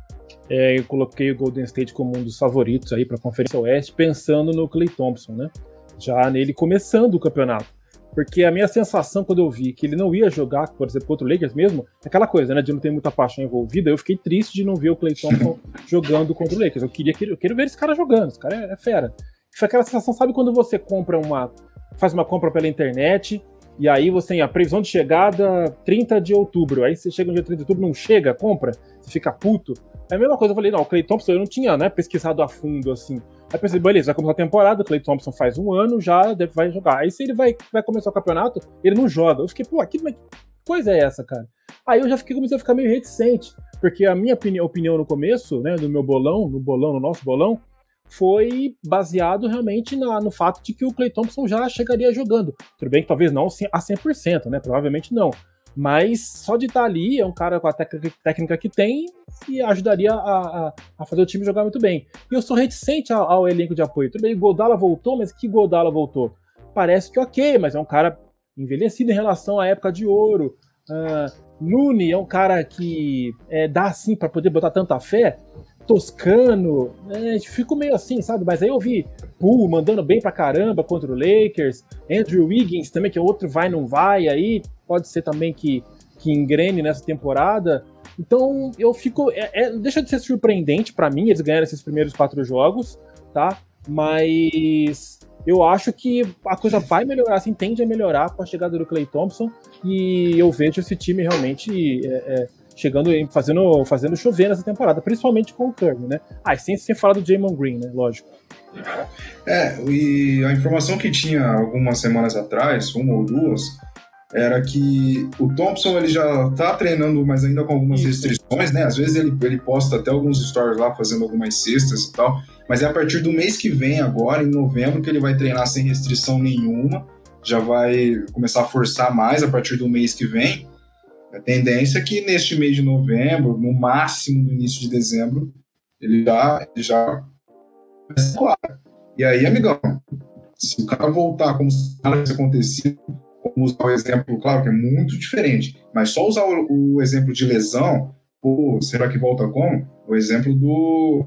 é, eu coloquei o Golden State como um dos favoritos aí para a Conferência Oeste, pensando no Clay Thompson, né? Já nele começando o campeonato. Porque a minha sensação quando eu vi que ele não ia jogar, por exemplo, contra o Lakers mesmo, é aquela coisa, né, de não ter muita paixão envolvida, eu fiquei triste de não ver o Clay Thompson jogando contra o Lakers. Eu queria eu quero ver esse cara jogando, esse cara é, é fera. Foi aquela sensação, sabe quando você compra uma faz uma compra pela internet e aí você tem a previsão de chegada 30 de outubro. Aí você chega no dia 30 de outubro, não chega, compra, você fica puto. É a mesma coisa, eu falei, não, o Clay Thompson eu não tinha, né, pesquisado a fundo, assim. Aí pensei, beleza, vai começar a temporada, o Clay Thompson faz um ano, já deve, vai jogar. Aí se ele vai, vai começar o campeonato, ele não joga. Eu fiquei, pô, que, que coisa é essa, cara? Aí eu já fiquei, comecei a ficar meio reticente, porque a minha opinião, opinião no começo, né, do meu bolão, no bolão, no nosso bolão, foi baseado realmente na, no fato de que o Clay Thompson já chegaria jogando. Tudo bem que talvez não a 100%, né? Provavelmente não. Mas só de estar ali, é um cara com a técnica que tem e ajudaria a, a, a, fazer o time jogar muito bem. E eu sou reticente ao, ao elenco de apoio. Tudo bem, Godala voltou, mas que Godala voltou? Parece que ok, mas é um cara envelhecido em relação à época de ouro. Uh, Nune é um cara que é, dá assim para poder botar tanta fé. Toscano, é, fico meio assim, sabe? Mas aí eu vi Poole mandando bem pra caramba contra o Lakers, Andrew Wiggins também, que é outro vai não vai aí, pode ser também que, que engrene nessa temporada. Então eu fico. É, é, deixa de ser surpreendente para mim eles ganharam esses primeiros quatro jogos, tá? Mas eu acho que a coisa vai melhorar, assim, tende a melhorar com a chegada do Clay Thompson. E eu vejo esse time realmente é, é, chegando, fazendo, fazendo chover nessa temporada, principalmente com o Curry, né? Ah, e sem, sem falar do Jamon Green, né? Lógico. É, e a informação que tinha algumas semanas atrás, uma ou duas, era que o Thompson ele já tá treinando, mas ainda com algumas restrições, né? Às vezes ele, ele posta até alguns stories lá fazendo algumas cestas e tal, mas é a partir do mês que vem, agora, em novembro, que ele vai treinar sem restrição nenhuma, já vai começar a forçar mais a partir do mês que vem. A tendência é que neste mês de novembro, no máximo no início de dezembro, ele já, ele já claro. E aí, amigão, se o cara voltar como se nada tivesse acontecido, como usar o exemplo, claro que é muito diferente, mas só usar o, o exemplo de lesão, pô, será que volta como? O exemplo do,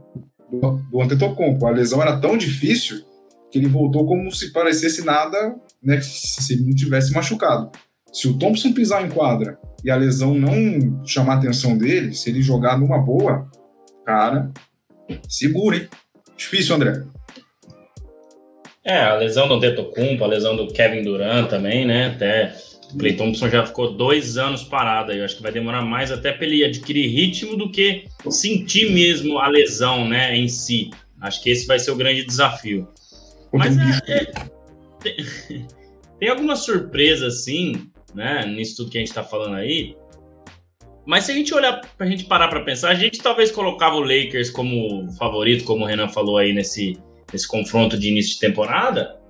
do, do Antetokounmpo. A lesão era tão difícil que ele voltou como se parecesse nada, né, se não tivesse machucado. Se o Thompson pisar em quadra e a lesão não chamar a atenção dele, se ele jogar numa boa, cara, segura, hein? Difícil, André. É, a lesão do Antetokounmpo, a lesão do Kevin Durant também, né? Até o Clay Thompson já ficou dois anos parado aí. Eu acho que vai demorar mais até para ele adquirir ritmo do que sentir mesmo a lesão, né, em si. Acho que esse vai ser o grande desafio. Mas é, é, tem, tem algumas surpresas, assim, né, nisso tudo que a gente está falando aí. Mas se a gente olhar, pra gente parar para pensar, a gente talvez colocava o Lakers como favorito, como o Renan falou aí nesse, nesse confronto de início de temporada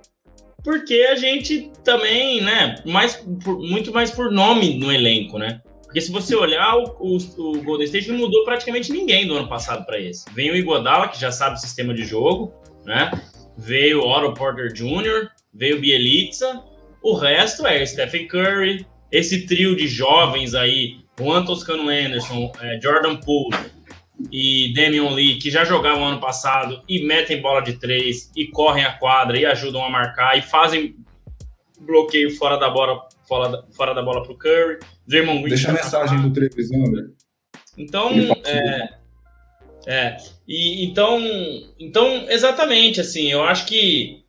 porque a gente também, né, mais, por, muito mais por nome no elenco, né? Porque se você olhar, o, o, o Golden State não mudou praticamente ninguém do ano passado para esse. Vem o Iguodala, que já sabe o sistema de jogo, né? Veio o Otto Porter Jr., veio o Bielitsa, o resto é Stephen Curry, esse trio de jovens aí, Juan Toscano Anderson, é, Jordan Poole, e Damian Lee, que já jogaram ano passado e metem bola de três e correm a quadra e ajudam a marcar e fazem bloqueio fora da bola fora da, fora da bola pro Curry. Draymond Green Deixa a mensagem do Trevisan, André. Então, é, é, e então, então exatamente assim, eu acho que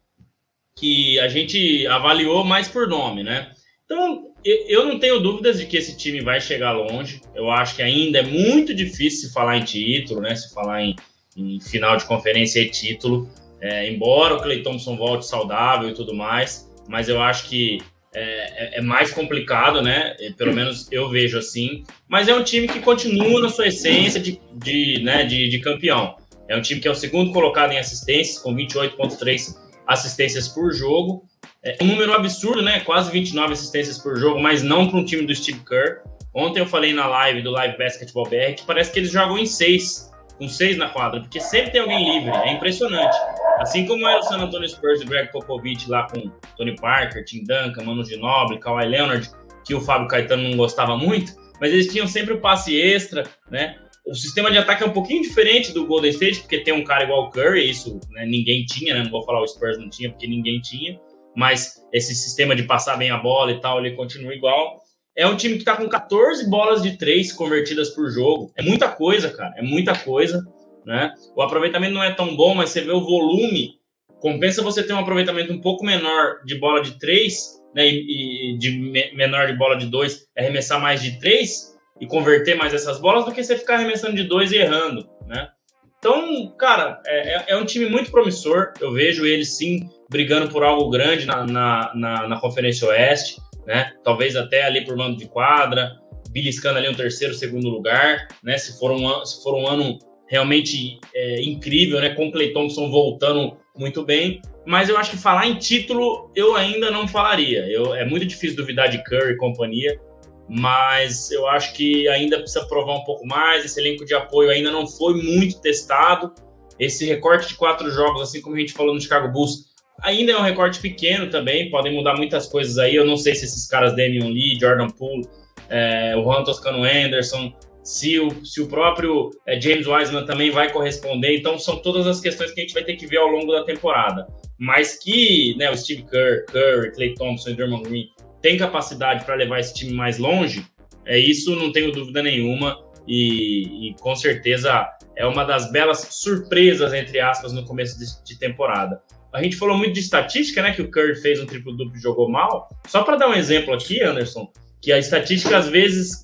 que a gente avaliou mais por nome, né? Então, eu não tenho dúvidas de que esse time vai chegar longe. Eu acho que ainda é muito difícil se falar em título, né? Se falar em, em final de conferência e título. É, embora o Clay Thompson volte saudável e tudo mais, mas eu acho que é, é, é mais complicado, né? Pelo menos eu vejo assim. Mas é um time que continua na sua essência de, de, né, de, de campeão. É um time que é o segundo colocado em assistências, com 28,3 assistências por jogo. É um número absurdo, né? Quase 29 assistências por jogo, mas não para um time do Steve Kerr. Ontem eu falei na live do Live Basketball BR que parece que eles jogam em seis, com seis na quadra, porque sempre tem alguém livre. É impressionante. Assim como era o San Antonio Spurs e Greg Popovich lá com Tony Parker, Tim Duncan, Manu Ginobili, Kawhi Leonard, que o Fábio Caetano não gostava muito, mas eles tinham sempre o passe extra, né? O sistema de ataque é um pouquinho diferente do Golden State, porque tem um cara igual o Curry, isso né, ninguém tinha, né? Não vou falar o Spurs não tinha, porque ninguém tinha mas esse sistema de passar bem a bola e tal, ele continua igual. É um time que tá com 14 bolas de três convertidas por jogo. É muita coisa, cara. É muita coisa, né? O aproveitamento não é tão bom, mas você vê o volume. Compensa você ter um aproveitamento um pouco menor de bola de três, né? E, de me, menor de bola de dois, arremessar mais de três e converter mais essas bolas do que você ficar arremessando de dois e errando, né? Então, cara, é, é, é um time muito promissor. Eu vejo ele sim brigando por algo grande na, na, na, na Conferência Oeste, né? Talvez até ali por mando de quadra, beliscando ali um terceiro, segundo lugar, né? Se for um, se for um ano realmente é, incrível, né? Com Clay Thompson voltando muito bem. Mas eu acho que falar em título eu ainda não falaria. Eu, é muito difícil duvidar de Curry e companhia, mas eu acho que ainda precisa provar um pouco mais. Esse elenco de apoio ainda não foi muito testado. Esse recorte de quatro jogos, assim como a gente falou no Chicago Bulls, Ainda é um recorte pequeno também, podem mudar muitas coisas aí. Eu não sei se esses caras Damian Lee, Jordan Poole, é, o Juan Toscano Anderson, se o, se o próprio é, James Wiseman também vai corresponder. Então, são todas as questões que a gente vai ter que ver ao longo da temporada. Mas que né, o Steve Kerr, Curry, Clay Thompson e Dermond Green têm capacidade para levar esse time mais longe, é isso não tenho dúvida nenhuma. E, e, com certeza é uma das belas surpresas, entre aspas, no começo de, de temporada. A gente falou muito de estatística, né? Que o Curry fez um triplo duplo e jogou mal. Só para dar um exemplo aqui, Anderson, que a estatística às vezes,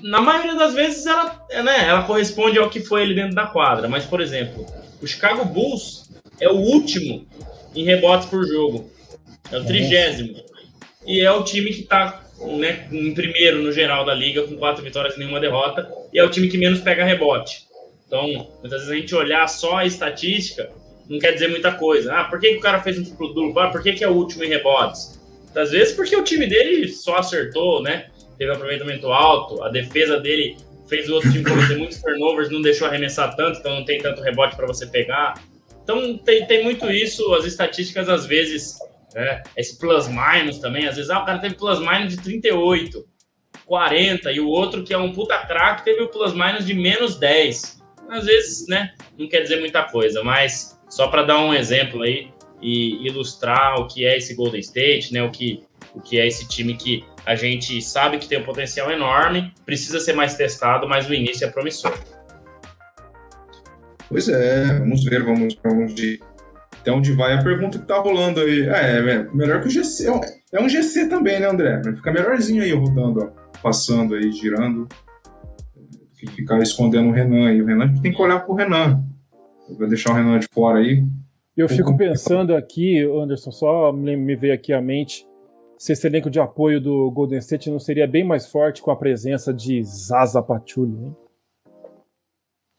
na maioria das vezes, ela, né, ela corresponde ao que foi ele dentro da quadra. Mas, por exemplo, o Chicago Bulls é o último em rebotes por jogo. É o trigésimo. E é o time que está né, em primeiro no geral da liga, com quatro vitórias e nenhuma derrota. E é o time que menos pega rebote. Então, muitas vezes a gente olhar só a estatística não quer dizer muita coisa. Ah, por que, que o cara fez um triplo duplo? Ah, por que, que é o último em rebotes? Muitas vezes porque o time dele só acertou, né? Teve aproveitamento alto, a defesa dele fez o outro time cometer muitos turnovers, não deixou arremessar tanto, então não tem tanto rebote para você pegar. Então tem, tem muito isso, as estatísticas às vezes, né? Esse plus-minus também, às vezes, ah, o cara teve plus-minus de 38, 40, e o outro que é um puta craque teve o plus-minus de menos 10. Às vezes, né, não quer dizer muita coisa, mas só para dar um exemplo aí e ilustrar o que é esse Golden State, né, o que, o que é esse time que a gente sabe que tem um potencial enorme, precisa ser mais testado, mas o início é promissor. Pois é, vamos ver, vamos, vamos de até onde vai a pergunta que tá rolando aí. É, é melhor que o GC. É um GC também, né, André? Vai ficar melhorzinho aí rodando, ó, passando aí, girando. Que ficar escondendo o Renan aí. O Renan a gente tem que olhar pro Renan. Vou deixar o Renan de fora aí. Eu fico pensando aqui, Anderson, só me veio aqui à mente se esse elenco de apoio do Golden State não seria bem mais forte com a presença de Zaza Pachulia, hein?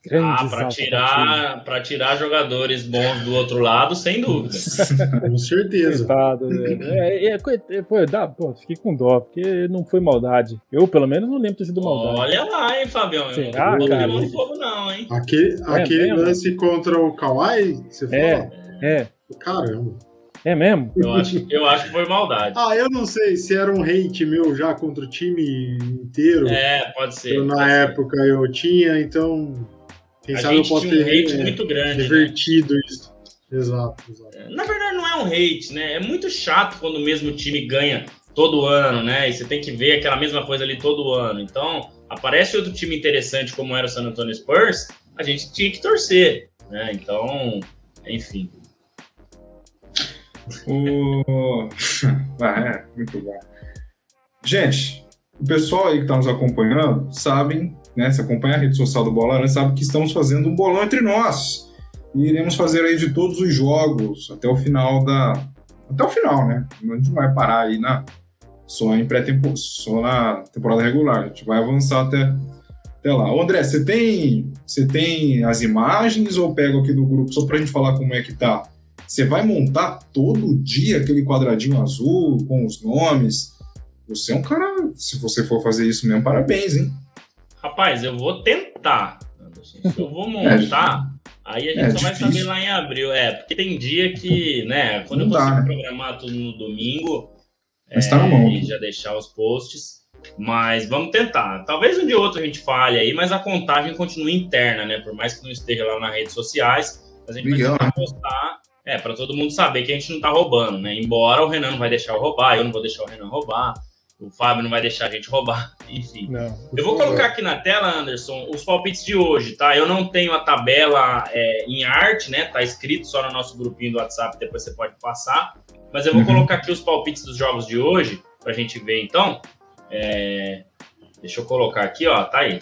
Grande ah, para tirar, para tirar jogadores bons do outro lado, sem dúvida. com certeza. Coitado, é, é, é, pô, dá, pô, fiquei com dó, porque não foi maldade. Eu, pelo menos, não lembro de ter sido maldade. Olha lá, hein, Fabião. Será, não cara? Não fogo, não, hein? Aquele, é aquele lance contra o Kawhi, você falou? É, é. Caramba. É mesmo? Eu acho, eu acho que foi maldade. ah, eu não sei se era um hate meu já contra o time inteiro. É, pode ser. Eu, na pode época ser. eu tinha, então quem a sabe eu posso ter um hate é, muito grande. Revertido né? isso. Exato, exato. É, na verdade, não é um hate, né? É muito chato quando o mesmo time ganha todo ano, né? E você tem que ver aquela mesma coisa ali todo ano. Então, aparece outro time interessante como era o San Antonio Spurs, a gente tinha que torcer, né? Então, enfim. O... ah, é, muito bom. Gente, o pessoal aí que está nos acompanhando sabem né, se acompanha a rede social do Bola Laranja, sabe que estamos fazendo um bolão entre nós. E iremos fazer aí de todos os jogos até o final da. Até o final, né? A gente vai parar aí na. Só em pré-temporada, só na temporada regular. A gente vai avançar até, até lá. Ô, André, você tem, você tem as imagens ou pega aqui do grupo só pra gente falar como é que tá? Você vai montar todo dia aquele quadradinho azul com os nomes? Você é um cara, se você for fazer isso mesmo, parabéns, hein? Rapaz, eu vou tentar. Se eu vou montar, aí a gente é, só vai saber lá em abril. É, porque tem dia que, né, quando Não eu consigo dá, né? programar tudo no domingo, Mas é, tá na mão. e já deixar os posts. Mas vamos tentar. Talvez um dia ou outro a gente falhe aí, mas a contagem continua interna, né? Por mais que não esteja lá nas redes sociais, a gente Miguel, vai tentar né? postar. É, para todo mundo saber que a gente não tá roubando, né? Embora o Renan não vai deixar eu roubar, eu não vou deixar o Renan roubar o Fábio não vai deixar a gente roubar, enfim. Não, eu vou colocar aqui na tela, Anderson, os palpites de hoje, tá? Eu não tenho a tabela é, em arte, né? Tá escrito só no nosso grupinho do WhatsApp, depois você pode passar. Mas eu vou uhum. colocar aqui os palpites dos jogos de hoje, pra gente ver então. É... Deixa eu colocar aqui, ó, tá aí.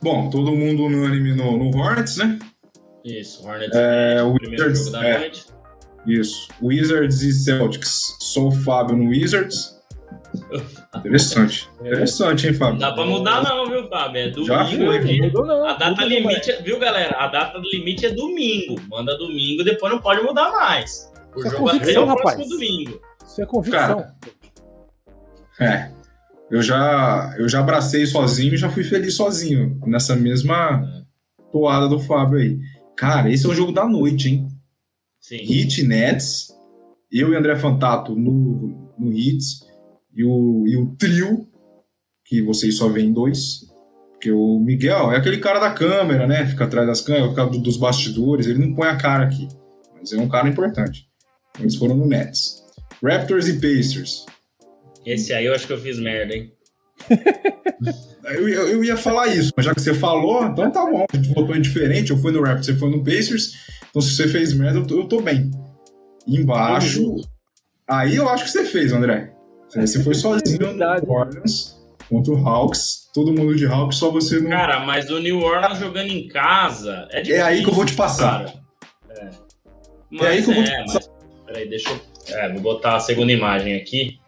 Bom, todo mundo unânime no, no Hornets, né? Isso, Hornets é, o primeiro Wizards, jogo da é, noite. Isso, Wizards e Celtics. Sou o Fábio no Wizards. Interessante. Interessante, hein, Fábio? Não dá pra mudar, não, viu, Fábio? É domingo. Já foi, dia. Não, a data limite, é, viu, galera? A data limite é domingo. Manda domingo, depois não pode mudar mais. O Isso é jogo é convicção, até o próximo rapaz. domingo. Isso é convicção. Cara, é. Eu já, eu já abracei sozinho e já fui feliz sozinho. Nessa mesma toada do Fábio aí. Cara, esse é o jogo da noite, hein? Sim. Hit Nets. Eu e André Fantato no, no Hits e o, e o trio, que vocês só veem dois. Porque o Miguel é aquele cara da câmera, né? Fica atrás das câmeras, fica dos bastidores, ele não põe a cara aqui. Mas é um cara importante. Eles foram no Nets. Raptors e Pacers. Esse aí eu acho que eu fiz merda, hein? eu, eu, eu, ia falar isso, mas já que você falou, então tá bom. A gente votou em diferente. Eu fui no Raptors, você foi no Pacers. Então se você fez merda, eu tô, eu tô bem. embaixo. Aí eu acho que você fez, André. Você foi sozinho no New Orleans contra o Hawks, todo mundo de Hawks, só você não. Cara, mas o New Orleans jogando em casa é difícil. É aí que eu vou te passar. É. Mas, é aí que eu vou te é, passar. Mas, peraí, deixa eu. É, vou botar a segunda imagem aqui.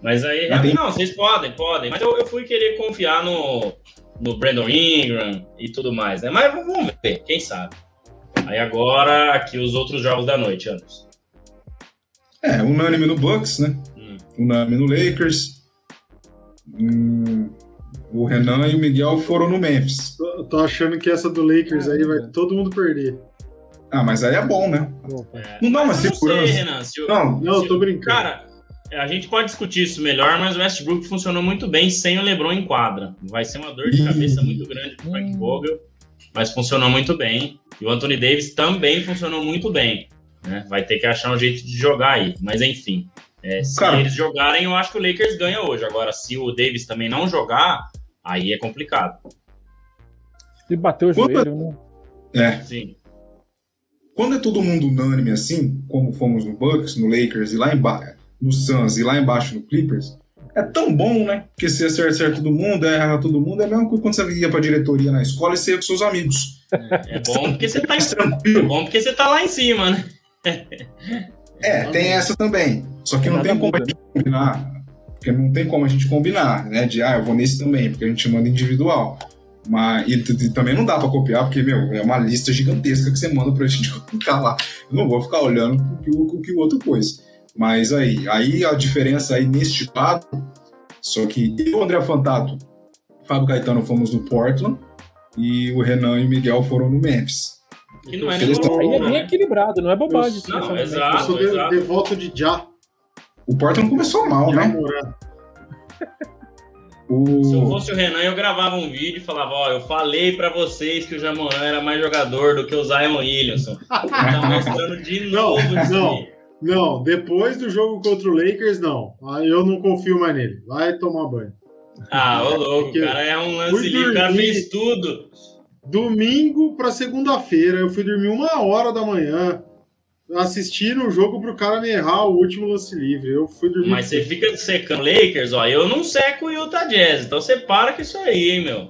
Mas aí. Mas tem... Não, vocês podem, podem. Mas eu, eu fui querer confiar no, no Brandon Ingram e tudo mais, né? Mas vamos ver, quem sabe. Aí agora, aqui os outros jogos da noite, Anderson. É, unânime no Bucks, né? Unânime no Lakers. Hum, o Renan e o Miguel foram no Memphis. Tô, tô achando que essa do Lakers aí vai todo mundo perder. Ah, mas aí é bom, né? É, Não dá uma segurança. sei, Renan, se o- Não, Não, eu tô brincando. Cara, a gente pode discutir isso melhor, mas o Westbrook funcionou muito bem sem o LeBron em quadra. Vai ser uma dor de cabeça muito grande pro Frank. Vogel, mas funcionou muito bem. E o Anthony Davis também funcionou muito bem. né? Vai ter que achar um jeito de jogar aí. Mas enfim, é, se Cara. eles jogarem, eu acho que o Lakers ganha hoje. Agora, se o Davis também não jogar, aí é complicado. Se bateu o Quando- joelho, né? é. Sim. Quando é todo mundo unânime assim, como fomos no Bucks, no Lakers e lá embaixo, no Suns e lá embaixo no Clippers, é tão bom, né? Porque se acerta certo todo mundo, erra todo mundo, é mesmo que quando você ia pra diretoria na escola e você ia com seus amigos. É bom porque você tá, é tranquilo. bom porque você tá lá em cima, né? É, tem essa também. Só que não tem como a gente combinar. Porque não tem como a gente combinar, né? De, ah, eu vou nesse também, porque a gente manda individual. Mas, e, e também não dá pra copiar, porque, meu, é uma lista gigantesca que você manda pra gente colocar lá. Eu não vou ficar olhando o que o, que o outro pôs. Mas aí, aí a diferença aí neste lado, só que eu, André Fantato, Fábio Caetano fomos no Portland e o Renan e o Miguel foram no Memphis. Que não é nem Aí é bem né? equilibrado, não é bobagem. Não, exato. Eu sou de, exato. devoto de Já. O Portland começou mal, Já né? O... Se eu fosse o Renan, eu gravava um vídeo e falava, ó, eu falei pra vocês que o Jamoran era mais jogador do que o Zion Williamson. Tá mostrando de Não, novo isso não. aí. Não, depois do jogo contra o Lakers, não. Aí eu não confio mais nele. Vai tomar banho. Ah, ô louco, o cara é um lance livre, o cara fez tudo. Domingo pra segunda-feira, eu fui dormir uma hora da manhã assistindo o jogo pro cara me errar o último lance livre. Eu fui dormir. Mas você fica secando Lakers, ó, eu não seco o Utah Jazz, então você para com isso aí, hein, meu.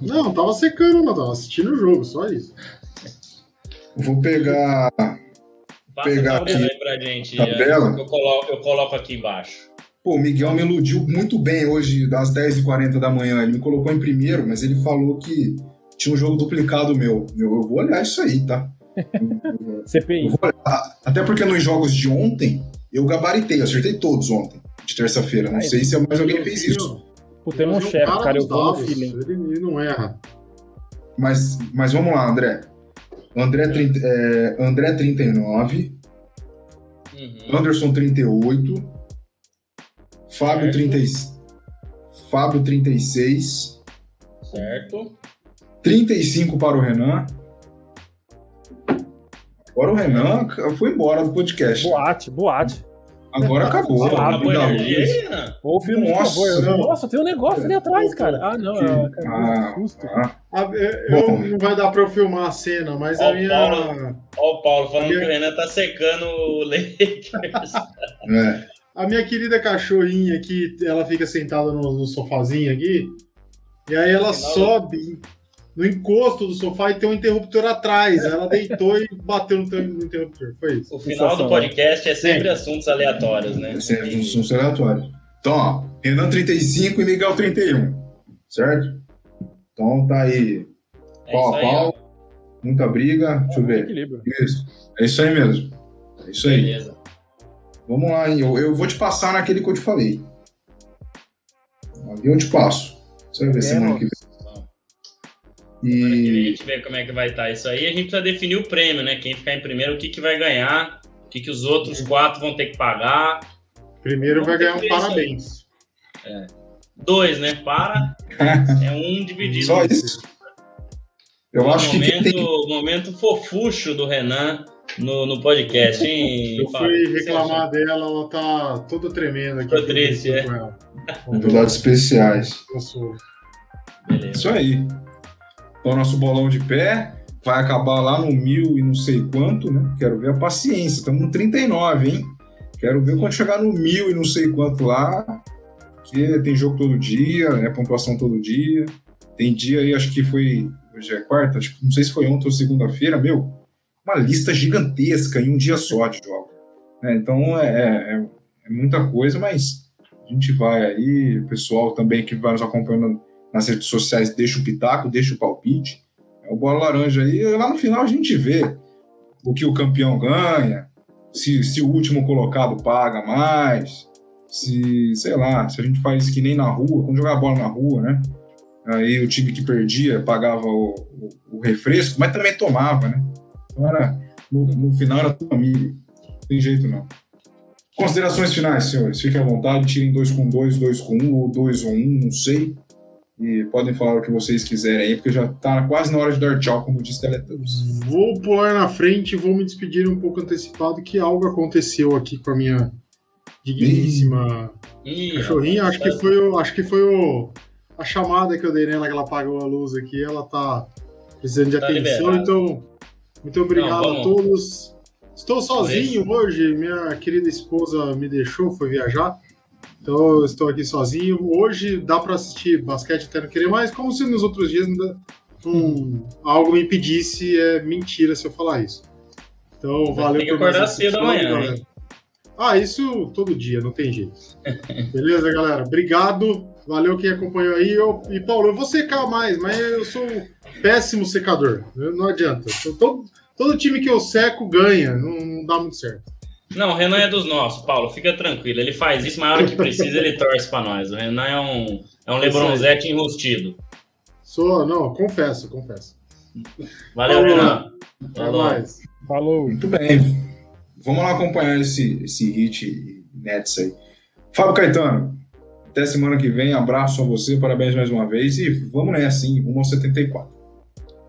Não, tava secando, não, tava assistindo o jogo, só isso. Vou pegar. Passa Pegar aqui. pra gente. Tabela? Eu coloco, eu coloco aqui embaixo. Pô, o Miguel me iludiu muito bem hoje, das 10h40 da manhã. Ele me colocou em primeiro, mas ele falou que tinha um jogo duplicado meu. Eu, eu vou olhar isso aí, tá? CPI. Até porque nos jogos de ontem, eu gabaritei, eu acertei todos ontem, de terça-feira. Não Aí. sei se mais alguém fez isso. Puta, eu não chefe, cara, eu vou no feeling. Ele, ele não erra. Mas, mas vamos lá, André. André, 30, é, André 39, Uhum. Anderson 38, Fábio, Certo. 30, Fábio 36, Certo? 35 para o Renan. Agora o Renan foi embora do podcast. Boate, boate. Agora acabou. Ah, Acabou a energia aí, Renan? Ou o filme de Nossa. Nossa, tem um negócio ali atrás, cara. Ah, não, Que- é, cara, Ah, que susto. ah, Ah, eu- eu- não vai dar pra eu filmar a cena, mas Ó, a minha. Paulo. Ó o Paulo falando Minha- que o Renan tá secando o Lakers. é. A minha querida cachorrinha aqui, ela fica sentada no, no sofazinho aqui, e aí ela sobe no encosto do sofá e tem um interruptor atrás. Aí Ela deitou e bateu no, ter- no interruptor. Foi isso. O final do podcast é sempre assuntos aleatórios, né? Esse é um assunto aleatório. Então, ó, Renan 35 e Miguel 31. Certo? Então tá aí. É Pau a aí, pau. Muita briga. Deixa eu ver. Equilíbrio. Isso. É isso aí mesmo. É isso aí. Beleza. Vamos lá, hein? Eu, eu vou te passar naquele que eu te falei. Ali eu te passo. Você vai ver É, semana que vem. Semana que vem a E gente vê como é que vai estar isso aí. A gente precisa definir o prêmio, né? Quem ficar em primeiro, o que, que vai ganhar, o que, que os outros quatro vão ter que pagar. Primeiro vai ganhar um que parabéns. Dois, né? Para. É um dividido. só isso. Eu acho que momento, tem que. momento fofucho do Renan no, no podcast, hein? Eu fui que reclamar dela, ela tá toda tremenda aqui. Ficou triste, é? Convidados especiais. Eu sou. Beleza. Isso aí. Então, nosso bolão de pé vai acabar lá no mil e não sei quanto, né? Quero ver a paciência. Estamos no 39, hein? Quero ver quando chegar no mil e não sei quanto lá. Que tem jogo todo dia, é pontuação todo dia. Tem dia aí, acho que foi. Hoje é quarta, acho não sei se foi ontem ou segunda-feira, meu. Uma lista gigantesca em um dia só de jogos. né? então é, é- é muita coisa, mas a gente vai aí. O pessoal também que vai nos acompanhando nas redes sociais deixa o pitaco, deixa o palpite. É o bola laranja aí. Lá no final a gente vê o que o campeão ganha, se, se o último colocado paga mais, se, sei lá, se a gente faz que nem na rua, quando jogar bola na rua, né? Aí o time que perdia pagava o, o, o refresco, mas também tomava, né? Então era, no, no final era família. Não tem jeito não. Considerações finais, senhores. Fiquem à vontade, tirem dois com dois, dois com um, ou dois ou um, não sei. E podem falar o que vocês quiserem aí, porque já tá quase na hora de dar tchau, como disse Teletubbies. Vou pular na frente e vou me despedir um pouco antecipado, que algo aconteceu aqui com a minha digníssima Ih, cachorrinha. Acho que foi, o, acho que foi o, a chamada que eu dei nela, que ela apagou a luz aqui. Ela tá precisando de Tá atenção, liberado. então muito obrigado Não, a todos. Estou sozinho hoje, minha querida esposa me deixou, foi viajar. Então eu estou aqui sozinho. Hoje dá para assistir basquete até não querer mais, como se nos outros dias ainda não- algo me impedisse. É mentira se eu falar isso. Então Vai valeu ter que acordar cedo amanhã, galera. Ah, isso todo dia, não tem jeito. Beleza, galera? Obrigado. Valeu quem acompanhou aí. Eu, e Paulo, eu vou secar mais, mas eu sou um péssimo secador. Eu- Não adianta. Eu- todo, todo time que eu seco ganha. Não, não dá muito certo. Não, o Renan é dos nossos, Paulo. Fica tranquilo. Ele faz isso, mas a hora que precisa, ele torce pra nós. O Renan é um, é um Lebronzete enrustido. Sou, não, confesso, confesso. Valeu, Falou. Renan. Até Falou. mais. Falou. Muito bem. Vamos lá acompanhar esse, esse hit Nets aí. Fábio Caetano, até semana que vem. Abraço a você, parabéns mais uma vez. E vamos nessa, hein? Rumo ao 74.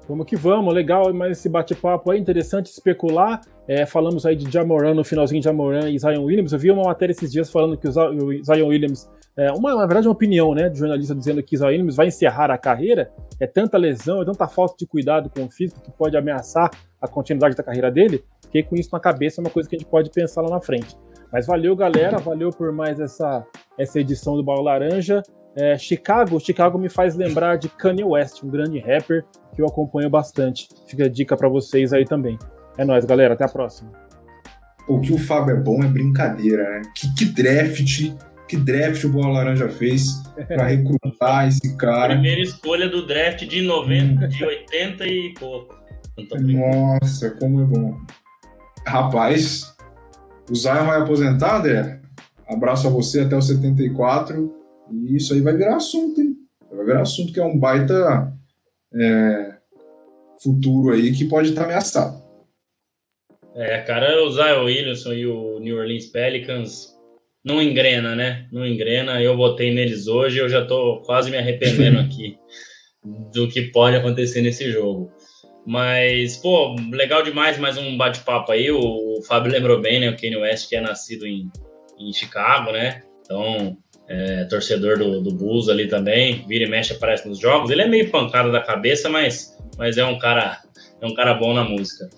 Vamos que vamos, legal, mas esse bate-papo é interessante especular. É, falamos aí de Jamoran no finalzinho de Jamoran e Zion Williams. Eu vi uma matéria esses dias falando que o Zion Williams, é, uma, na verdade, uma opinião né, de jornalista dizendo que Zion Williams vai encerrar a carreira. É tanta lesão, é tanta falta de cuidado com o físico que pode ameaçar a continuidade da carreira dele. Fiquei com isso na cabeça, é uma coisa que a gente pode pensar lá na frente. Mas valeu, galera, valeu por mais essa, essa edição do Bala Laranja. É, Chicago, Chicago me faz lembrar de Kanye West, um grande rapper que eu acompanho bastante. Fica a dica pra vocês aí também. É nóis, galera. Até a próxima. O que o Fábio é bom é brincadeira, né? Que, que draft, que draft o Bola Laranja fez pra recrutar esse cara. Primeira escolha do draft de 90, de 80 e pouco. Nossa, como é bom. Rapaz, o Zion vai aposentar, André? Abraço a você até o 74. E isso aí vai virar assunto, hein? Vai virar assunto que é um baita é, futuro aí que pode estar ameaçado. É, cara, o Zion Williamson e o New Orleans Pelicans não engrena, né? Não engrena. Eu votei neles hoje, eu já tô quase me arrependendo aqui do que pode acontecer nesse jogo. Mas, pô, legal demais mais um bate-papo aí. O, o Fábio lembrou bem, né? O Kanye West, que é nascido em, em Chicago, né? Então, é, torcedor do, do Bulls ali também. Vira e mexe, aparece nos jogos. Ele é meio pancada da cabeça, mas, mas é um cara é um cara bom na música.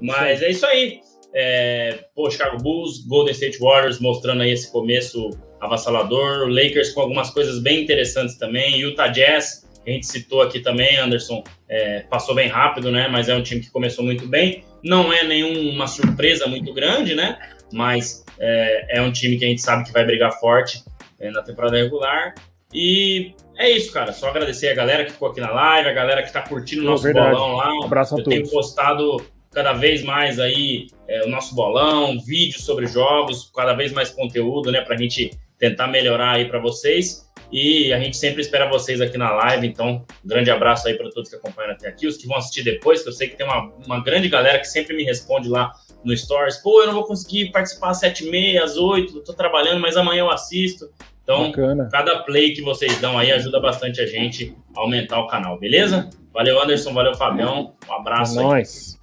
Mas é isso aí. É, pô, Chicago Bulls, Golden State Warriors mostrando aí esse começo avassalador, Lakers com algumas coisas bem interessantes também, Utah Jazz, a gente citou aqui também, Anderson, é, passou bem rápido, né? Mas é um time que começou muito bem. Não é nenhuma surpresa muito grande, né? Mas é, é um time que a gente sabe que vai brigar forte é, na temporada regular. E é isso, cara. Só agradecer a galera que ficou aqui na live, a galera que tá curtindo o nosso verdade. bolão lá. Um abraço a Eu tenho todos. postado cada vez mais aí é, o nosso bolão, vídeos sobre jogos, cada vez mais conteúdo, né, pra gente tentar melhorar aí para vocês. E a gente sempre espera vocês aqui na live, então um grande abraço aí para todos que acompanham até aqui, os que vão assistir depois, que eu sei que tem uma, uma grande galera que sempre me responde lá no Stories, pô, eu não vou conseguir participar às 7h30, às 8 tô trabalhando, mas amanhã eu assisto. Então, Bacana. cada play que vocês dão aí ajuda bastante a gente a aumentar o canal, beleza? Valeu, Anderson, valeu, Fabião. Um É abraço aí. nóis.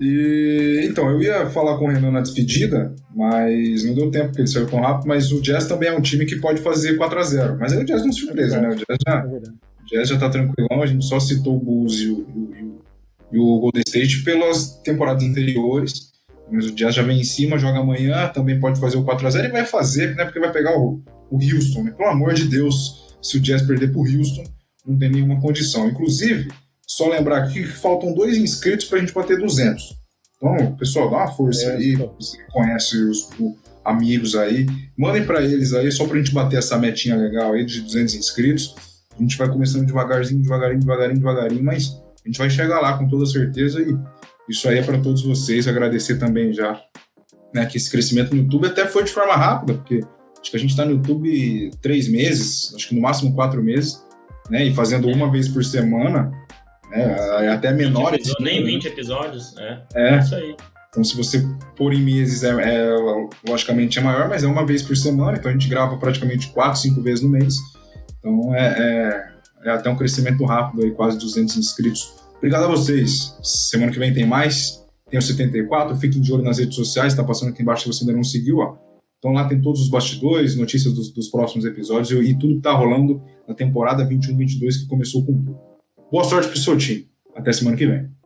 E, então, eu ia falar com o Renan na despedida, mas não deu tempo porque ele saiu tão rápido. Mas o Jazz também é um time que pode fazer 4 a 0 Mas aí o Jazz não é surpresa, né? O Jazz já, É o Jazz já tá tranquilão. A gente só citou o Bulls e o, e o- e o- Golden State pelas temporadas anteriores. Mas o Jazz já vem em cima, joga amanhã, também pode fazer o 4 a 0 e vai fazer, né? Porque vai pegar o, o Houston, né? Pelo amor de Deus, se o Jazz perder pro Houston, não tem nenhuma condição. Inclusive, só lembrar aqui que faltam dois inscritos pra gente bater 200. Então, pessoal, dá uma força É, aí. então. Você conhece os o- amigos aí. Mandem pra eles aí, só pra gente bater essa metinha legal aí de 200 inscritos. A gente vai começando devagarzinho, devagarinho, devagarinho, devagarinho, mas a gente vai chegar lá com toda certeza e isso aí é para todos vocês. Agradecer também já né, que esse crescimento no YouTube até foi de forma rápida, porque Acho que a gente está no YouTube três meses, acho que no máximo quatro meses, né? E fazendo uma vez por semana, né? É até menor. Nem 20 episódios, é. É. Isso aí. Então, se você pôr em meses, é, é, logicamente é maior, mas é uma vez por semana, então a gente grava praticamente quatro, cinco vezes no mês. Então, é, é, até um crescimento rápido aí, quase 200 inscritos. Obrigado a vocês. Semana que vem tem mais. Tem o 74. Fiquem de olho nas redes sociais, está passando aqui embaixo se você ainda não seguiu, ó. Então lá tem todos os bastidores, notícias dos, dos próximos episódios e, e tudo que está rolando na temporada 21-22 que começou com tudo. Boa sorte pro seu time. Até semana que vem.